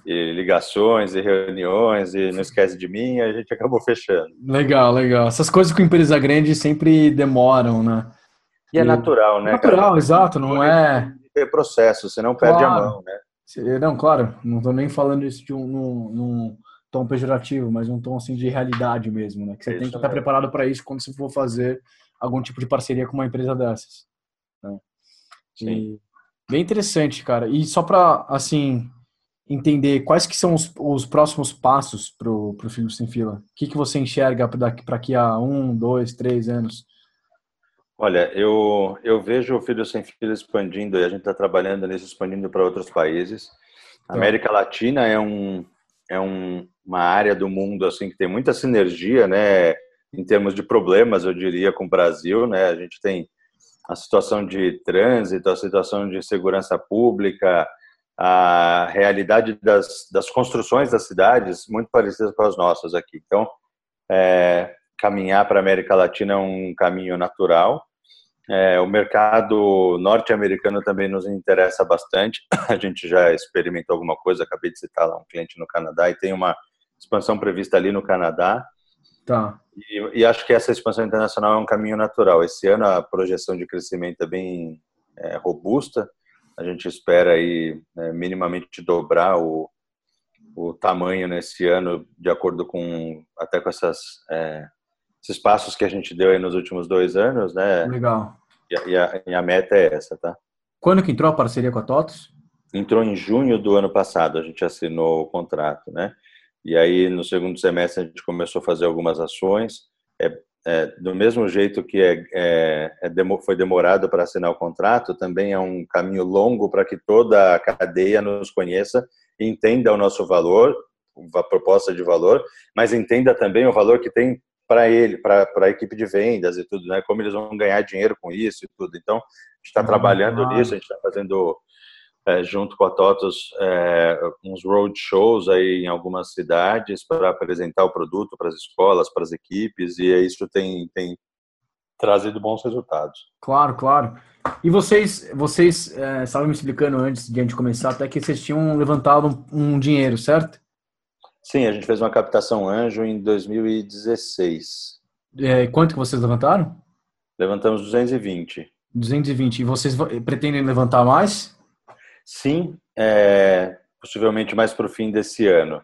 Speaker 1: e ligações e reuniões e não esquece de mim, a gente acabou fechando.
Speaker 2: Legal, legal. Essas coisas com empresa grande sempre demoram, né?
Speaker 1: E é natural, né?
Speaker 2: Natural, cara? exato, não é.
Speaker 1: Ter processo, você não perde claro. a mão, né?
Speaker 2: Não, claro, não estou nem falando isso de um, num, num, tom pejorativo, mas um tom assim de realidade mesmo, né? Que você isso tem que estar preparado para isso quando você for fazer algum tipo de parceria com uma empresa dessas. Né? Sim. E, bem interessante, cara. E só para assim entender quais que são os, os próximos passos para o Filho Sem Fila. O que, que você enxerga para daqui a um, dois, três anos?
Speaker 1: Olha, eu, eu vejo o Filho Sem Fila expandindo e a gente está trabalhando nisso, expandindo para outros países. A tá. América Latina é, um, é um, uma área do mundo assim que tem muita sinergia, né? Em termos de problemas, eu diria, com o Brasil, né? A gente tem a situação de trânsito, a situação de segurança pública, a realidade das, das construções das cidades muito parecidas com as nossas aqui. Então, é, caminhar para a América Latina é um caminho natural. É, o mercado norte-americano também nos interessa bastante. [CLEARS THROAT] A gente já experimentou alguma coisa, acabei de citar lá um cliente no Canadá e tem uma expansão prevista ali no Canadá.
Speaker 2: Tá.
Speaker 1: E, e acho que essa expansão internacional é um caminho natural. Esse ano a projeção de crescimento é bem é, robusta a gente espera aí né, minimamente dobrar o, o tamanho nesse ano, de acordo com até com essas é, esses passos que a gente deu aí nos últimos dois anos, né?
Speaker 2: Legal.
Speaker 1: E, e, a, e a, meta é essa, tá?
Speaker 2: Quando que entrou a parceria com a TOTOS?
Speaker 1: Entrou em junho do ano passado, a gente assinou o contrato, né? E aí no segundo semestre a gente começou a fazer algumas ações. É, é, do mesmo jeito que é, é, é foi demorado para assinar o contrato, também é um caminho longo para que toda a cadeia nos conheça e entenda o nosso valor, a proposta de valor, mas entenda também o valor que tem para ele, para a equipe de vendas e tudo, né? Como eles vão ganhar dinheiro com isso e tudo. Então, a gente está uhum. trabalhando nisso, a gente está fazendo é, junto com a TOTOS, é, uns road shows aí em algumas cidades para apresentar o produto para as escolas, para as equipes, e isso tem, tem trazido bons resultados.
Speaker 2: Claro, claro. E vocês, vocês é, estavam me explicando antes de a gente começar, até que vocês tinham levantado um, um dinheiro, certo?
Speaker 1: Sim, a gente fez uma captação anjo em 2016.
Speaker 2: É, quanto que vocês levantaram?
Speaker 1: Levantamos 220.
Speaker 2: 220. E vocês pretendem levantar mais?
Speaker 1: Sim, é, possivelmente mais para o fim desse ano.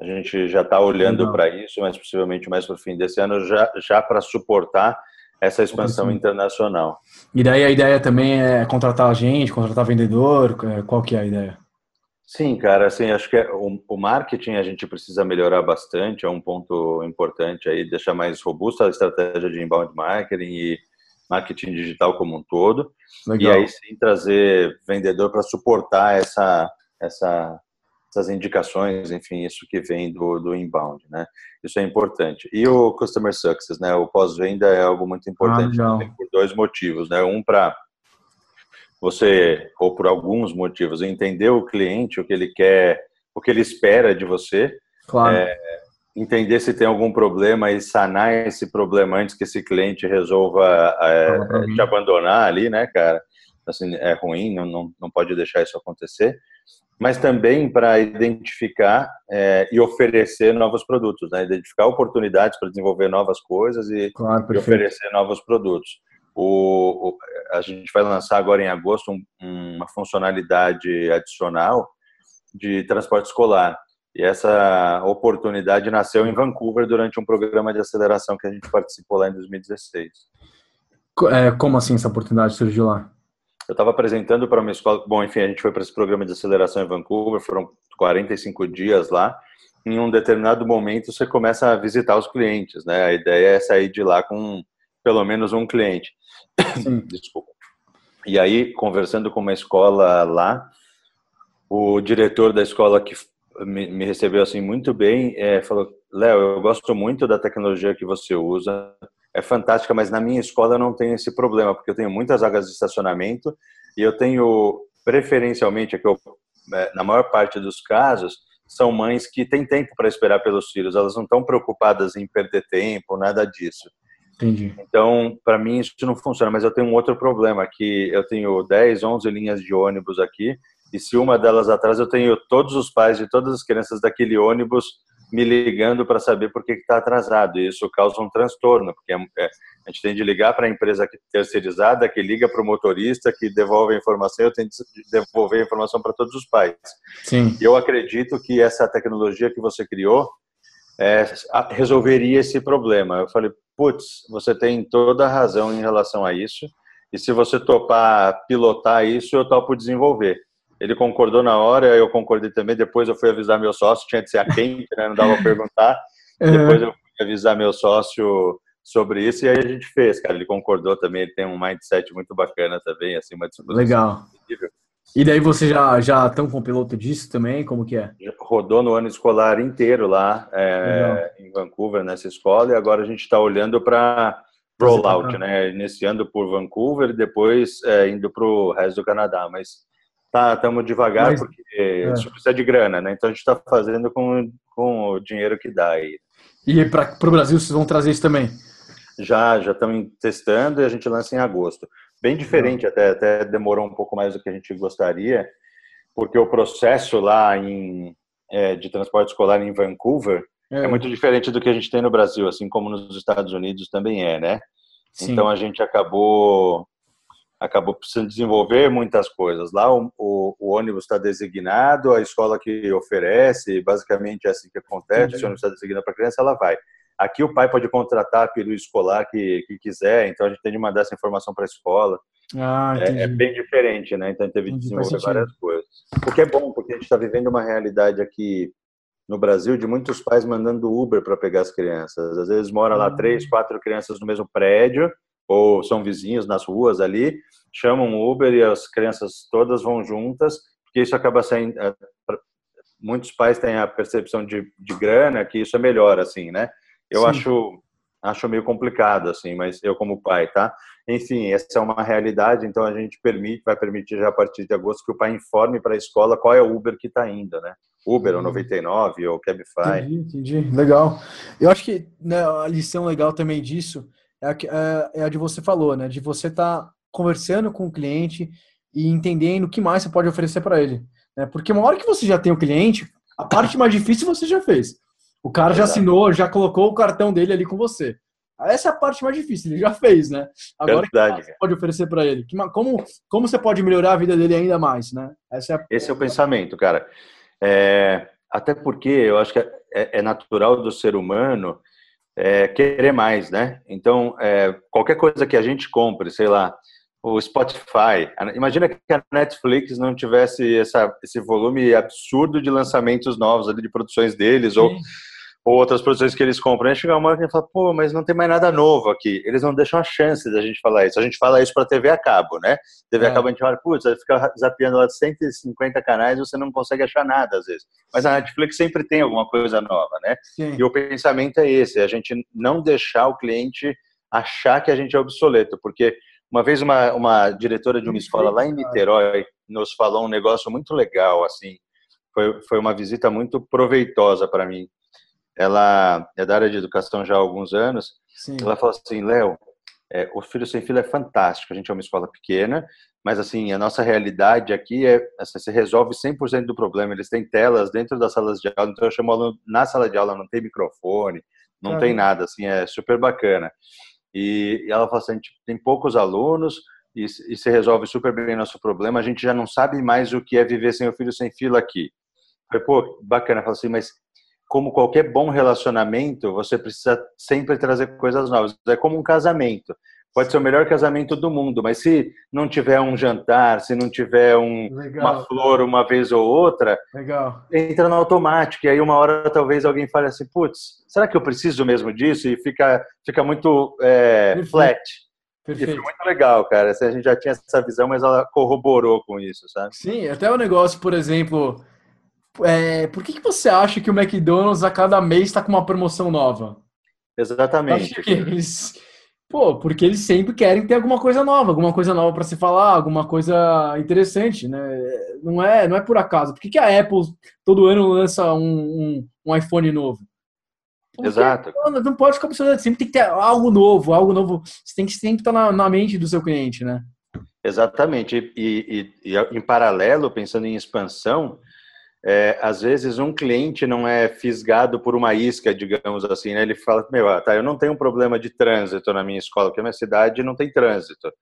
Speaker 1: A gente já está olhando para isso, mas possivelmente mais para o fim desse ano, já, já para suportar essa expansão internacional.
Speaker 2: E daí a ideia também é contratar gente, contratar vendedor? É, qual que é a ideia?
Speaker 1: Sim, cara, assim, acho que é, o, o, marketing a gente precisa melhorar bastante, é um ponto importante aí, deixar mais robusta a estratégia de inbound marketing e marketing digital como um todo. Legal. E aí sim trazer vendedor para suportar essa, essa, essas indicações, enfim, isso que vem do, do inbound, né? Isso é importante. E o customer success, né? O pós-venda é algo muito importante ah, por dois motivos, né? Um para você, ou por alguns motivos, entender o cliente, o que ele quer, o que ele espera de você.
Speaker 2: Claro. É,
Speaker 1: entender se tem algum problema e sanar esse problema antes que esse cliente resolva é, te abandonar ali, né, cara? Assim, é ruim, não, não, não pode deixar isso acontecer. Mas também para identificar é, e oferecer novos produtos, né? Identificar oportunidades para desenvolver novas coisas e,
Speaker 2: claro,
Speaker 1: e oferecer novos produtos. O, o, a gente vai lançar agora em agosto um, uma funcionalidade adicional de transporte escolar. E essa oportunidade nasceu em Vancouver durante um programa de aceleração que a gente participou lá em 2016.
Speaker 2: É, como assim essa oportunidade surgiu lá?
Speaker 1: Eu estava apresentando para uma escola. Bom, enfim, a gente foi para esse programa de aceleração em Vancouver, foram 45 dias lá. Em um determinado momento, você começa a visitar os clientes, né? A ideia é sair de lá com pelo menos um cliente. Sim. [COUGHS] Desculpa. E aí, conversando com uma escola lá, o diretor da escola que me, me recebeu assim muito bem, é, falou, Léo, eu gosto muito da tecnologia que você usa, é fantástica, mas na minha escola não tenho esse problema, porque eu tenho muitas vagas de estacionamento e eu tenho, preferencialmente, é que eu, é, na maior parte dos casos, são mães que têm tempo para esperar pelos filhos, elas não estão preocupadas em perder tempo, nada disso.
Speaker 2: Entendi.
Speaker 1: Então, para mim isso não funciona, mas eu tenho um outro problema, que eu tenho 10, 11 linhas de ônibus aqui, e se uma delas atrasa, eu tenho todos os pais de todas as crianças daquele ônibus me ligando para saber por que está atrasado. E isso causa um transtorno, porque é, é, a gente tem de ligar para a empresa terceirizada, que liga para o motorista, que devolve a informação, eu tenho de devolver a informação para todos os pais.
Speaker 2: Sim.
Speaker 1: E eu acredito que essa tecnologia que você criou é, resolveria esse problema. Eu falei, putz, você tem toda a razão em relação a isso, e se você topar pilotar isso, eu topo desenvolver. Ele concordou na hora, eu concordei também. Depois eu fui avisar meu sócio, tinha de ser a quem, né? não dava para perguntar. Uhum. [LAUGHS] Depois eu fui avisar meu sócio sobre isso e aí a gente fez, cara. Ele concordou também, ele tem um mindset muito bacana também, assim, uma
Speaker 2: disposição Legal. Incrível. E daí você já já estão com o piloto disso também? Como que é?
Speaker 1: Rodou no ano escolar inteiro lá é, em Vancouver, nessa escola, e agora a gente está olhando para rollout, né? Iniciando por Vancouver e depois é, indo para o resto do Canadá. Mas tá, estamos devagar Mas, porque é. isso precisa de grana, né? Então a gente está fazendo com, com o dinheiro que dá aí.
Speaker 2: E para o Brasil vocês vão trazer isso também?
Speaker 1: Já, já estamos testando e a gente lança em agosto. Bem diferente, até, até demorou um pouco mais do que a gente gostaria, porque o processo lá em, é, de transporte escolar em Vancouver é. é. muito diferente do que a gente tem no Brasil, assim como nos Estados Unidos também é, né? Sim. Então a gente acabou acabou precisando desenvolver muitas coisas. Lá o, o, o ônibus está designado, a escola que oferece, basicamente é assim que acontece, Entendi. se o ônibus está designado para criança, ela vai. Aqui o pai pode contratar peru escolar que, que quiser, então a gente tem de mandar essa informação para a escola. Ah, é, é, bem diferente, né? Então teve de desenvolver várias coisas. O que é bom, porque a gente está vivendo uma realidade aqui no Brasil de muitos pais mandando Uber para pegar as crianças. Às vezes mora lá três, hum. quatro crianças no mesmo prédio, ou são vizinhos nas ruas ali, chamam Uber e as crianças todas vão juntas, porque isso acaba sendo. É, muitos pais têm a percepção de, de grana que isso é melhor, assim, né? Eu Sim. acho acho meio complicado, assim, mas eu como pai, tá? Enfim, essa é uma realidade, então a gente permite, vai permitir já a partir de agosto que o pai informe para a escola qual é o Uber que está indo, né? Uber ou 99 ou Cabify.
Speaker 2: Entendi, entendi. Legal. Eu acho que né, a lição legal também disso é a, é, é a de você falou, né? De você estar tá conversando com o cliente e entendendo o que mais você pode oferecer para ele. Né? Porque uma hora que você já tem o cliente, a parte mais difícil você já fez. O cara já assinou, já colocou o cartão dele ali com você. Essa é a parte mais difícil, ele já fez, né? Agora, Verdade. o que você pode oferecer para ele? Como, como você pode melhorar a vida dele ainda mais, né?
Speaker 1: É a... Esse é o pensamento, cara. É, até porque eu acho que é, é natural do ser humano é, querer mais, né? Então, é, qualquer coisa que a gente compre, sei lá, o Spotify, imagina que a Netflix não tivesse essa, esse volume absurdo de lançamentos novos ali, de produções deles, Sim. ou, ou outras produções que eles compram. A gente chega uma hora que fala, pô, mas não tem mais nada novo aqui. Eles não deixam a chance da gente falar isso. A gente fala isso para TV a cabo, né? TV é. a cabo a gente fala, putz, fica zapeando lá 150 canais você não consegue achar nada às vezes. Mas a Netflix sempre tem alguma coisa nova, né? Sim. E o pensamento é esse, a gente não deixar o cliente achar que a gente é obsoleto, porque uma vez uma, uma diretora de uma escola lá em Niterói nos falou um negócio muito legal, assim, foi, foi uma visita muito proveitosa para mim. Ela é da área de educação já há alguns anos. Sim. Ela falou assim, Léo, é, o Filho Sem Filho é fantástico, a gente é uma escola pequena, mas assim, a nossa realidade aqui é, assim, você resolve 100% do problema, eles têm telas dentro das salas de aula, então eu chamo aluno na sala de aula, não tem microfone, não tem nada, assim, é super bacana. E, ela falou assim, tem poucos alunos e, e se resolve super bem o nosso problema, a gente já não sabe mais o que é viver sem o filho sem fila aqui. Falei, pô, bacana. Falei assim, mas como qualquer bom relacionamento, você precisa sempre trazer coisas novas. É como um casamento pode ser o melhor casamento do mundo, mas se não tiver um jantar, se não tiver um, uma flor uma vez ou outra,
Speaker 2: Legal.
Speaker 1: entra no automático. E aí uma hora talvez alguém fale assim, putz, será que eu preciso mesmo disso? E fica, fica muito é, flat. Perfeito. E foi muito legal, cara. A gente já tinha essa visão, mas ela corroborou com isso, sabe?
Speaker 2: Sim, até o negócio, por exemplo, é, por que, que você acha que o McDonald's a cada mês está com uma promoção nova?
Speaker 1: Exatamente.
Speaker 2: Eles, Pô, porque eles sempre querem ter alguma coisa nova, alguma coisa nova para se falar, alguma coisa interessante, né? Não é, não é por acaso. Por que, que a Apple todo ano lança um, um, um iPhone novo?
Speaker 1: Porque, Exato.
Speaker 2: Não, não pode ficar pensando, sempre tem que ter algo novo, algo novo. Você tem que sempre estar na, na mente do seu cliente, né?
Speaker 1: Exatamente. E, e, e, em paralelo, pensando em expansão, é, às vezes um cliente não é fisgado por uma isca, digamos assim, né? Ele fala, meu, ah, tá, eu não tenho um problema de trânsito na minha escola, porque a minha cidade não tem trânsito.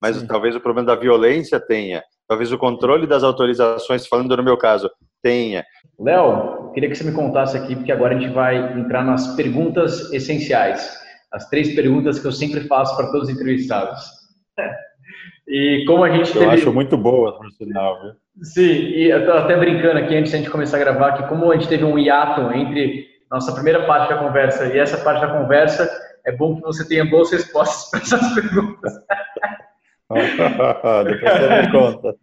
Speaker 1: Mas Sim. talvez o problema da violência tenha, talvez o controle das autorizações, falando no meu caso, tenha.
Speaker 2: Léo, queria que você me contasse aqui, porque agora a gente vai entrar nas perguntas essenciais. As três perguntas que eu sempre faço para todos os entrevistados. [LAUGHS] E como a gente
Speaker 1: Eu teve... acho muito boa, por sinal, viu?
Speaker 2: Sim, e eu tô até brincando aqui antes de a gente começar a gravar que como a gente teve um hiato entre nossa primeira parte da conversa e essa parte da conversa, é bom que você tenha boas respostas [LAUGHS] para essas perguntas. [LAUGHS]
Speaker 1: Depois você me conta.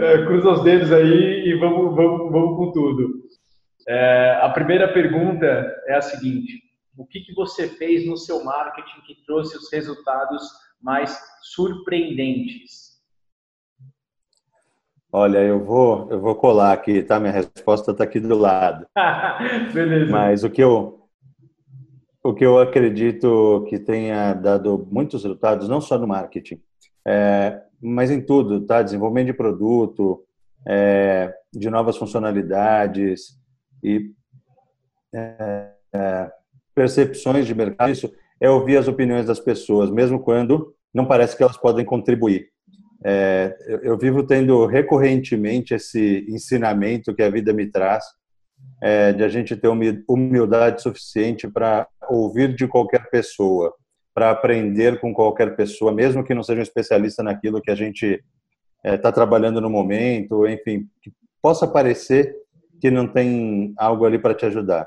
Speaker 2: É, cruza os dedos aí e vamos, vamos, vamos com tudo. É, a primeira pergunta é a seguinte: o que, que você fez no seu marketing que trouxe os resultados mais surpreendentes?
Speaker 1: Olha, eu vou, eu vou colar aqui, tá? Minha resposta está aqui do lado. [LAUGHS]
Speaker 2: Beleza.
Speaker 1: Mas o que eu, o que eu acredito que tenha dado muitos resultados, não só no marketing, é, mas em tudo, tá? Desenvolvimento de produto, é, de novas funcionalidades e é, é percepções de mercado. Isso é ouvir as opiniões das pessoas, mesmo quando não parece que elas podem contribuir. É, eu, vivo tendo recorrentemente esse ensinamento que a vida me traz, é, de a gente ter humildade suficiente para ouvir de qualquer pessoa, para aprender com qualquer pessoa, mesmo que não seja um especialista naquilo que a gente está é, tá trabalhando no momento, enfim, que possa parecer que não tem algo ali para te ajudar.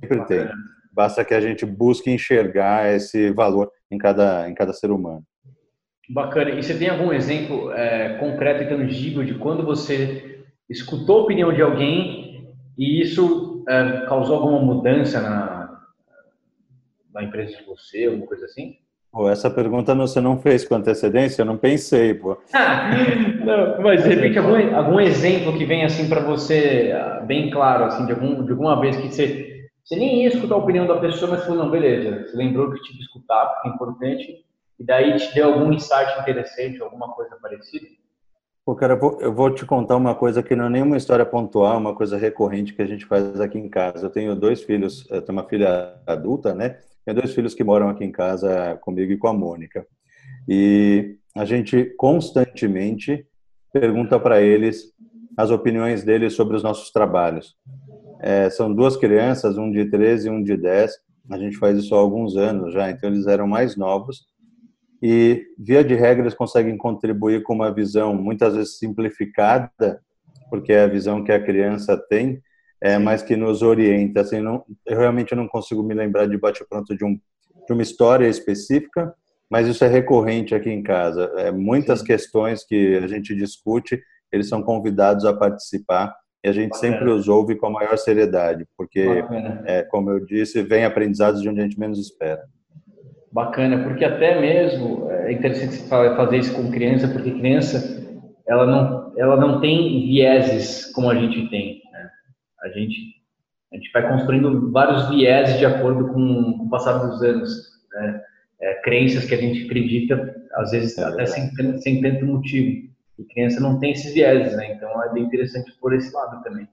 Speaker 1: Sempre tem. Basta que a gente busque enxergar esse valor em cada, em cada ser humano.
Speaker 2: Bacana. E você tem algum exemplo é, concreto e tangível de quando você escutou a opinião de alguém e isso é, causou alguma mudança na, na empresa de você, alguma coisa assim?
Speaker 1: Pô, essa pergunta você não fez com antecedência, eu não pensei, pô. [LAUGHS]
Speaker 2: não, mas de repente algum, algum exemplo que vem assim para você ah, bem claro, assim, de, algum, de alguma vez que você você nem ia escutar a opinião da pessoa, mas falou, não, beleza, você lembrou que tinha que escutar, porque é importante, e daí te deu algum insight interessante, alguma coisa parecida?
Speaker 1: Pô, cara, eu vou te contar uma coisa que não é nenhuma história pontual, uma coisa recorrente que a gente faz aqui em casa. Eu tenho dois filhos, eu tenho uma filha adulta, né? Tenho dois filhos que moram aqui em casa comigo e com a Mônica. E a gente constantemente pergunta para eles as opiniões deles sobre os nossos trabalhos. É, são duas crianças, um de 13 e um de 10. A gente faz isso há alguns anos já, então eles eram mais novos. E, via de regra, eles conseguem contribuir com uma visão muitas vezes simplificada, porque é a visão que a criança tem, é, mas que nos orienta. Assim, não, eu realmente não consigo me lembrar de bate-pronto de, um, de uma história específica, mas isso é recorrente aqui em casa. É, muitas Sim. questões que a gente discute, eles são convidados a participar e a gente Bacana. sempre os ouve com a maior seriedade, porque, é, como eu disse, vem aprendizados de onde a gente menos espera.
Speaker 2: Bacana, porque até mesmo é interessante fazer isso com criança, porque criança ela não, ela não tem vieses como a gente tem. Né? A gente a gente vai construindo vários vieses de acordo com, com o passar dos anos. Né? É, crenças que a gente acredita, às vezes é até sem, sem tanto motivo. E criança não tem esses vieses, né? Então é bem interessante por esse lado também.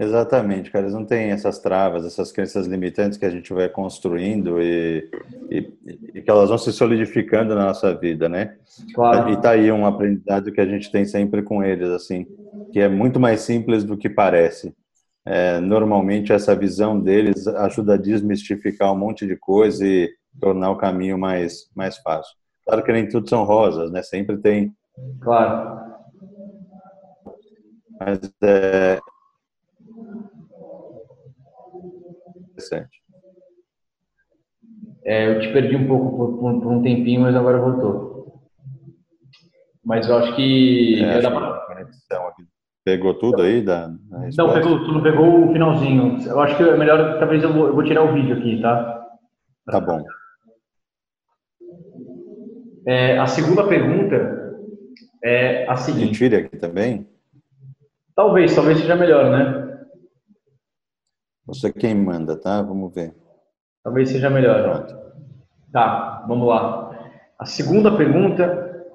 Speaker 1: Exatamente, cara. Eles não têm essas travas, essas crenças limitantes que a gente vai construindo e, e, e, que elas vão se solidificando na nossa vida, né? Claro. E tá aí um aprendizado que a gente tem sempre com eles, assim, que é muito mais simples do que parece. É, normalmente essa visão deles ajuda a desmistificar um monte de coisa e tornar o caminho mais mais fácil. Claro que nem tudo são rosas, né? Sempre tem.
Speaker 2: Claro.
Speaker 1: Mas é. Interessante.
Speaker 2: É, eu te perdi um pouco por, por, por, um tempinho, mas agora voltou. Mas eu acho que. É, acho
Speaker 1: pra... Pegou tudo aí da, da
Speaker 2: Não, pegou, tu não pegou o finalzinho. Eu acho que é melhor, talvez eu vou, eu vou tirar o vídeo aqui, tá?
Speaker 1: Tá bom.
Speaker 2: É, a segunda pergunta é a seguinte.
Speaker 1: Tire aqui também?
Speaker 2: Talvez, talvez seja melhor, né?
Speaker 1: Você quem manda, tá? Vamos ver.
Speaker 2: Talvez seja melhor. Pronto. Tá, vamos lá. A segunda pergunta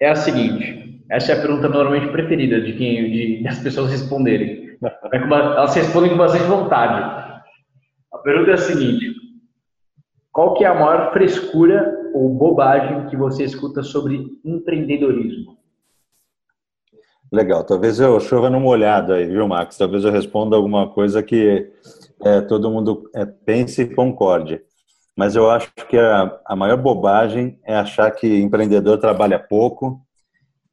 Speaker 2: é a seguinte. Essa é a pergunta normalmente preferida de quem de, das pessoas responderem. Elas respondem com bastante vontade. A pergunta é a seguinte: qual que é a maior frescura ou bobagem que você escuta sobre empreendedorismo?
Speaker 1: Legal, talvez eu chova numa olhada aí, viu, Max? Talvez eu responda alguma coisa que é, todo mundo é, pense e concorde. Mas eu acho que a, a maior bobagem é achar que empreendedor trabalha pouco,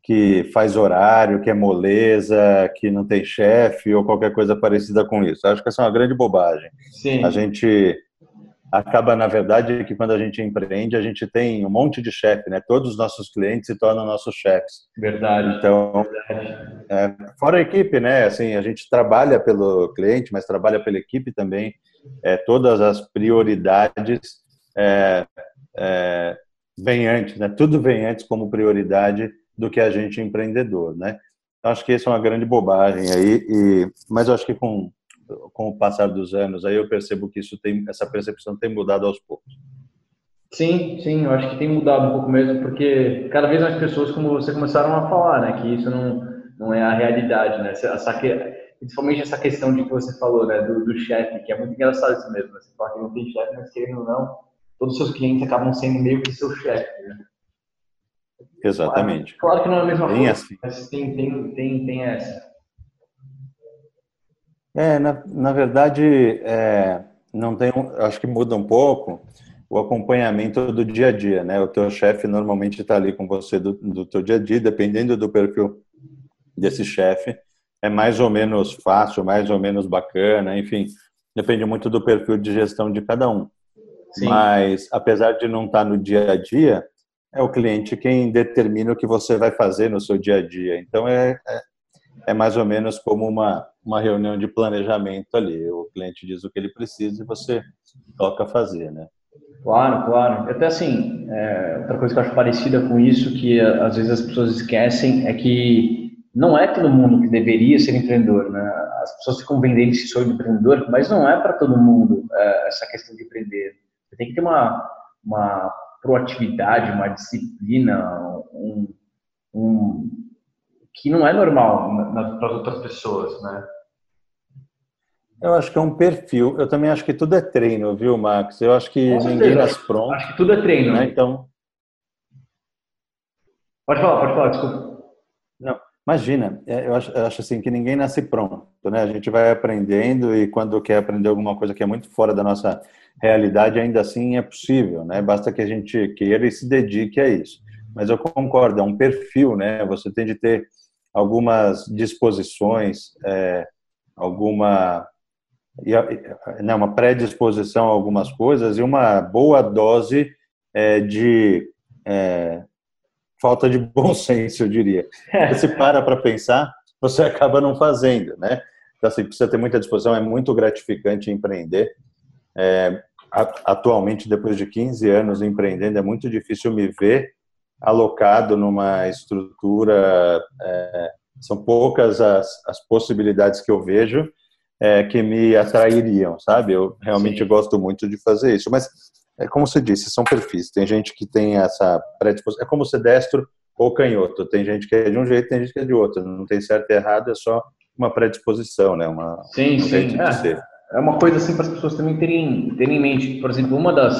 Speaker 1: que faz horário, que é moleza, que não tem chefe ou qualquer coisa parecida com isso. Eu acho que essa é uma grande bobagem. Sim. A gente acaba, na verdade, que quando a gente empreende, a gente tem um monte de chefe, né? Todos os nossos clientes se tornam nossos chefes.
Speaker 2: Verdade.
Speaker 1: Então, Verdade. É, fora a equipe, né? Assim, a gente trabalha pelo cliente, mas trabalha pela equipe também. É, todas as prioridades é, é, vêm antes, né? Tudo vem antes como prioridade do que a gente empreendedor, né? Acho que isso é uma grande bobagem aí, e, mas eu acho que com com o passar dos anos, aí eu percebo que isso tem, essa percepção tem mudado aos poucos.
Speaker 2: Sim, sim, eu acho que tem mudado um pouco mesmo, porque cada vez mais pessoas, como você começaram a falar, né, que isso não, não é a realidade, né, essa, principalmente essa questão de que você falou, né, do, do chefe, que é muito engraçado isso mesmo, né? você fala que não tem chefe, mas querendo ou não, todos os seus clientes acabam sendo meio que seu chefe, né?
Speaker 1: Exatamente.
Speaker 2: Claro, claro, que não é a mesma tem coisa, assim. mas tem, tem, tem, tem essa.
Speaker 1: É, na, na verdade, é, não tem, acho que muda um pouco o acompanhamento do dia a dia, né? O teu chefe normalmente está ali com você do, do teu dia a dia, dependendo do perfil desse chefe, é mais ou menos fácil, mais ou menos bacana, enfim, depende muito do perfil de gestão de cada um. Sim. Mas, apesar de não estar tá no dia a dia, é o cliente quem determina o que você vai fazer no seu dia a dia. Então, é, é, é mais ou menos como uma, uma reunião de planejamento ali. O cliente diz o que ele precisa e você toca fazer, né?
Speaker 2: Claro, claro. Até assim, é, outra coisa que eu acho parecida com isso, que às vezes as pessoas esquecem, é que não é todo mundo que deveria ser empreendedor, né? As pessoas ficam vendendo esse sonho de empreendedor, mas não é para todo mundo é, essa questão de empreender. Você tem que ter uma, uma proatividade, uma disciplina, um, um que não é normal para outras pessoas, né?
Speaker 1: Eu acho que é um perfil. Eu também acho que tudo é treino, viu, Max? Eu acho que ninguém nasce pronto.
Speaker 2: Acho que tudo é treino. Né? Então. Pode falar, pode falar, desculpa.
Speaker 1: Não, imagina, é, eu acho, eu acho assim que ninguém nasce pronto, né? A gente vai aprendendo e quando quer aprender alguma coisa que é muito fora da nossa realidade, ainda assim é possível, né? Basta que a gente queira e se dedique a isso. Mas eu concordo, é um perfil, né? Você tem de ter algumas disposições, é, alguma né, uma predisposição a algumas coisas e uma boa dose é, de é, falta de bom [LAUGHS] senso, eu diria. Você para para pensar, você acaba não fazendo, né? Então, assim, precisa ter muita disposição, é muito gratificante empreender. É, atualmente, depois de 15 anos empreendendo, é muito difícil me ver alocado numa estrutura. É, são poucas as, as possibilidades que eu vejo é, que me atrairiam, sabe? Eu realmente Sim. gosto muito de fazer isso. Mas, é como você disse, são perfis. Tem gente que tem essa predisposição. É como ser destro ou canhoto. Tem gente que é de um jeito, tem gente que é de outro. Não tem certo e errado, é só uma predisposição, né? Uma,
Speaker 2: sim, um sim. É, é, uma coisa assim para as pessoas também terem, terem em mente. Por exemplo, uma das,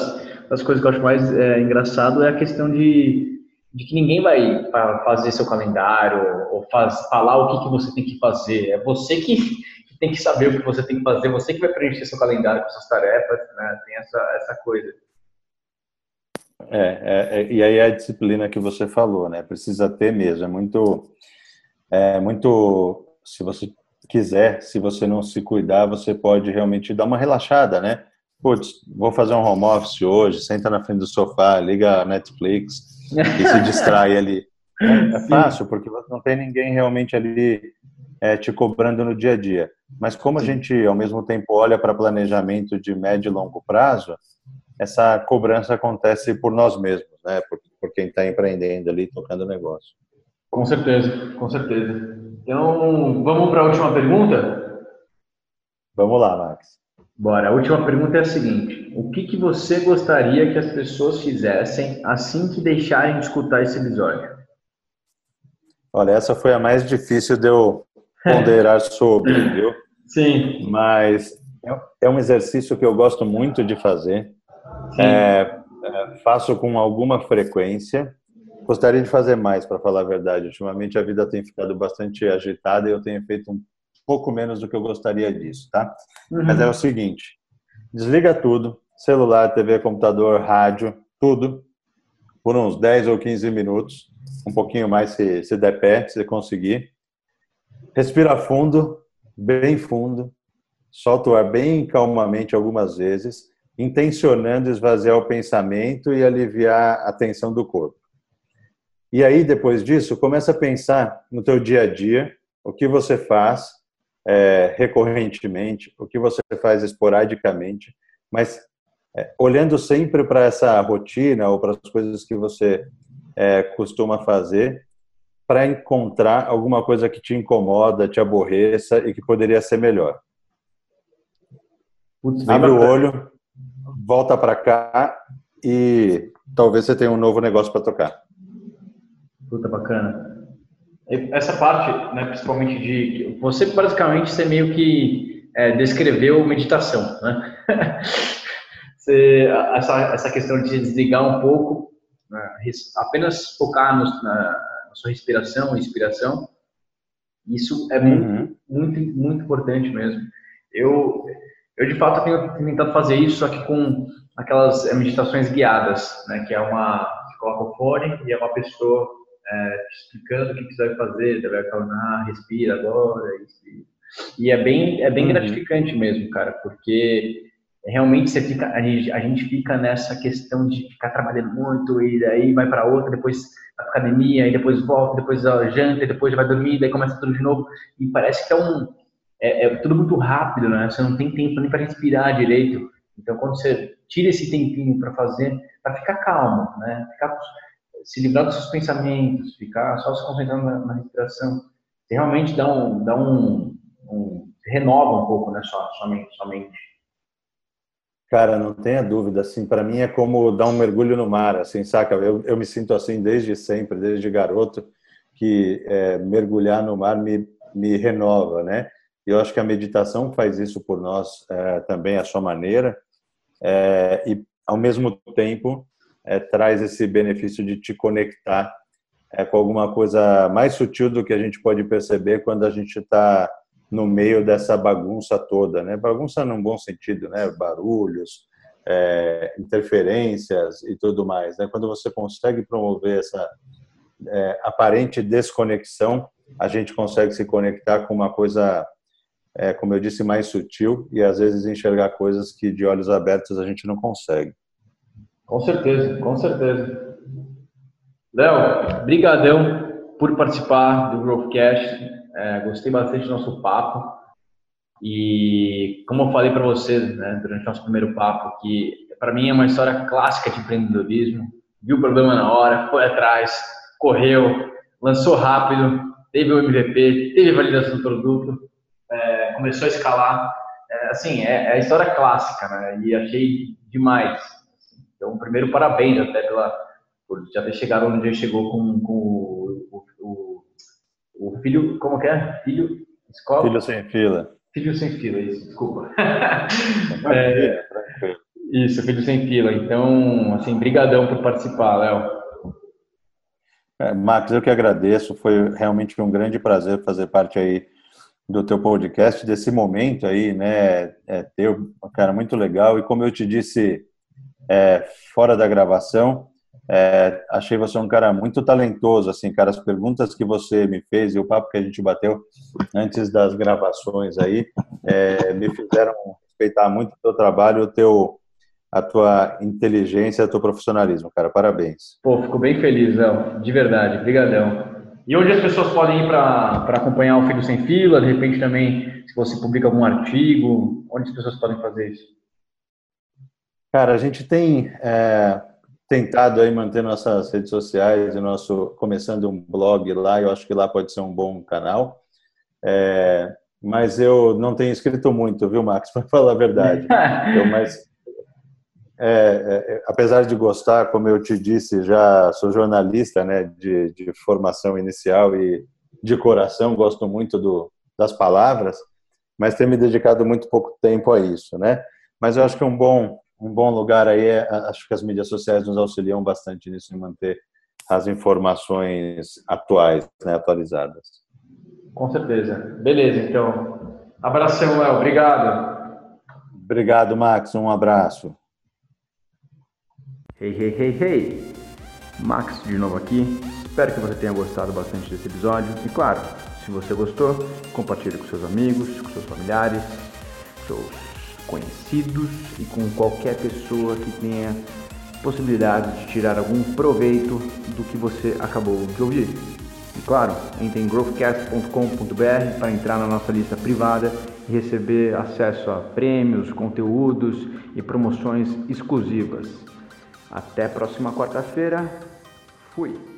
Speaker 2: das coisas que eu acho mais é, engraçado é a questão de de que ninguém vai fazer seu calendário ou faz, falar o que, que você tem que fazer. É você que, tem que saber o que você tem que fazer, você que vai preencher seu calendário com suas tarefas, né? Tem essa, essa coisa.
Speaker 1: É, é, é, e aí é a disciplina que você falou, né? Precisa ter mesmo. É muito, é muito. Se você quiser, se você não se cuidar, você pode realmente dar uma relaxada, né? Putz, vou fazer um home office hoje, senta na frente do sofá, liga a Netflix, e se distrai ali. É, é fácil, porque não tem ninguém realmente ali é, te cobrando no dia a dia. Mas como a gente, ao mesmo tempo, olha para planejamento de médio e longo prazo, essa cobrança acontece por nós mesmos, né? por, por quem está empreendendo ali, tocando o negócio.
Speaker 2: Com certeza, com certeza. Então, vamos para a última pergunta?
Speaker 1: Vamos lá, Max.
Speaker 2: Bora. A última pergunta é a seguinte: o que, que você gostaria que as pessoas fizessem assim que deixarem de escutar esse episódio?
Speaker 1: Olha, essa foi a mais difícil de eu [LAUGHS] ponderar sobre, viu?
Speaker 2: Sim.
Speaker 1: Mas é um exercício que eu gosto muito de fazer. É, é, faço com alguma frequência. Gostaria de fazer mais, para falar a verdade. Ultimamente a vida tem ficado bastante agitada e eu tenho feito um pouco menos do que eu gostaria disso, tá? Uhum. Mas é o seguinte: desliga tudo, celular, TV, computador, rádio, tudo, por uns 10 ou 15 minutos, um pouquinho mais se, se der pé, se conseguir. Respira fundo, bem fundo, solta o ar bem calmamente algumas vezes, intencionando esvaziar o pensamento e aliviar a tensão do corpo. E aí, depois disso, começa a pensar no teu dia a dia, o que você faz é, recorrentemente, o que você faz esporadicamente, mas é, olhando sempre para essa rotina ou para as coisas que você é, costuma fazer, para encontrar alguma coisa que te incomoda, te aborreça e que poderia ser melhor. Putz, Abre o olho, volta para cá e talvez você tenha um novo negócio para tocar.
Speaker 2: Puta bacana. Essa parte, né, principalmente de você basicamente você meio que é, descreveu meditação, né? [LAUGHS] você, essa, essa questão de desligar um pouco, né, apenas focar no, na, na, sua respiração, inspiração, isso é muito, uhum. muito, muito importante mesmo. Eu, eu de fato tenho tentado fazer isso, só que com aquelas é, meditações guiadas, né, que é uma, você coloca o fone e é uma pessoa é, explicando o que você vai fazer, você vai acalmar, respira agora. E, e é bem, é bem uhum. gratificante mesmo, cara, porque realmente você fica, a gente, a gente fica nessa questão de ficar trabalhando muito e daí vai para outra, depois a academia, e depois volta, depois janta, e depois vai dormir, daí começa tudo de novo. E parece que é um. É, é tudo muito rápido, né? Você não tem tempo nem para respirar direito. Então, quando você tira esse tempinho para fazer, para ficar calmo, né? Ficar se livrar dos seus pensamentos, ficar só se concentrando na, na respiração, realmente dá um, dá um, um renova um pouco, né, sua, sua mente, sua mente.
Speaker 1: Cara, não tenha dúvida, assim, para mim é como dar um mergulho no mar, assim, saca? Eu, eu me sinto assim desde sempre, desde garoto, que é, mergulhar no mar me, me renova, né? Eu acho que a meditação faz isso por nós é, também, à sua maneira, é, e ao mesmo tempo é, traz esse benefício de te conectar é, com alguma coisa mais sutil do que a gente pode perceber quando a gente está no meio dessa bagunça toda, né? Bagunça num bom sentido, né? Barulhos, é, interferências e tudo mais, né? Quando você consegue promover essa é, aparente desconexão, a gente consegue se conectar com uma coisa, é, como eu disse, mais sutil e às vezes enxergar coisas que de olhos abertos a gente não consegue.
Speaker 2: Com certeza, com certeza. Léo, brigadão por participar do Growthcast. É, gostei bastante do nosso papo. E como eu falei para vocês né, durante nosso primeiro papo, que para mim é uma história clássica de empreendedorismo. Viu o problema na hora, foi atrás, correu, lançou rápido, teve o MVP, teve validação do produto, é, começou a escalar. É, assim, é, é, a história clássica, né? E achei demais. Então, primeiro, parabéns até pela, por já ter chegado onde ele chegou com, com o, o, o, filho, como que é? Filho,
Speaker 1: escola? Filho sem fila.
Speaker 2: Filho sem fila, isso, desculpa. [LAUGHS] é, isso, filho sem fila. Então, assim, brigadão por participar, Léo.
Speaker 1: É, Max, eu que agradeço. Foi realmente um grande prazer fazer parte aí do teu podcast, desse momento aí, né? É teu, cara, muito legal. E como eu te disse é, fora da gravação. É, achei você um cara muito talentoso, assim, cara, as perguntas que você me fez e o papo que a gente bateu antes das gravações aí é, me fizeram respeitar muito o teu trabalho, o teu, a tua inteligência, o teu profissionalismo, cara, parabéns.
Speaker 2: Pô, fico bem feliz, Léo, de verdade, brigadão. E onde as pessoas podem ir para acompanhar o Filho Sem Fila, de repente também, se você publica algum artigo, onde as pessoas podem fazer isso?
Speaker 1: Cara, a gente tem é, tentado aí manter nossas redes sociais, nosso começando um blog lá. Eu acho que lá pode ser um bom canal. É, mas eu não tenho escrito muito, viu, Max? [LAUGHS] Para falar a verdade. [LAUGHS] eu, mas, é, é, apesar de gostar, como eu te disse, já sou jornalista, né, de, de formação inicial e de coração, gosto muito do, das palavras, mas tenho me dedicado muito pouco tempo a isso, né? Mas eu acho que um bom um bom lugar aí é, acho que as mídias sociais nos auxiliam bastante nisso em manter as informações atuais, né, atualizadas.
Speaker 3: Com certeza. Beleza, então. Abração, Léo. Obrigado.
Speaker 1: Obrigado, Max. Um abraço.
Speaker 2: Hey, hey, hey, hey! Max de novo aqui. Espero que você tenha gostado bastante desse episódio. E claro, se você gostou, compartilhe com seus amigos, com seus familiares, seus conhecidos e com qualquer pessoa que tenha possibilidade de tirar algum proveito do que você acabou de ouvir. E claro, entre em growthcast.com.br para entrar na nossa lista privada e receber acesso a prêmios, conteúdos e promoções exclusivas. Até próxima quarta-feira. Fui!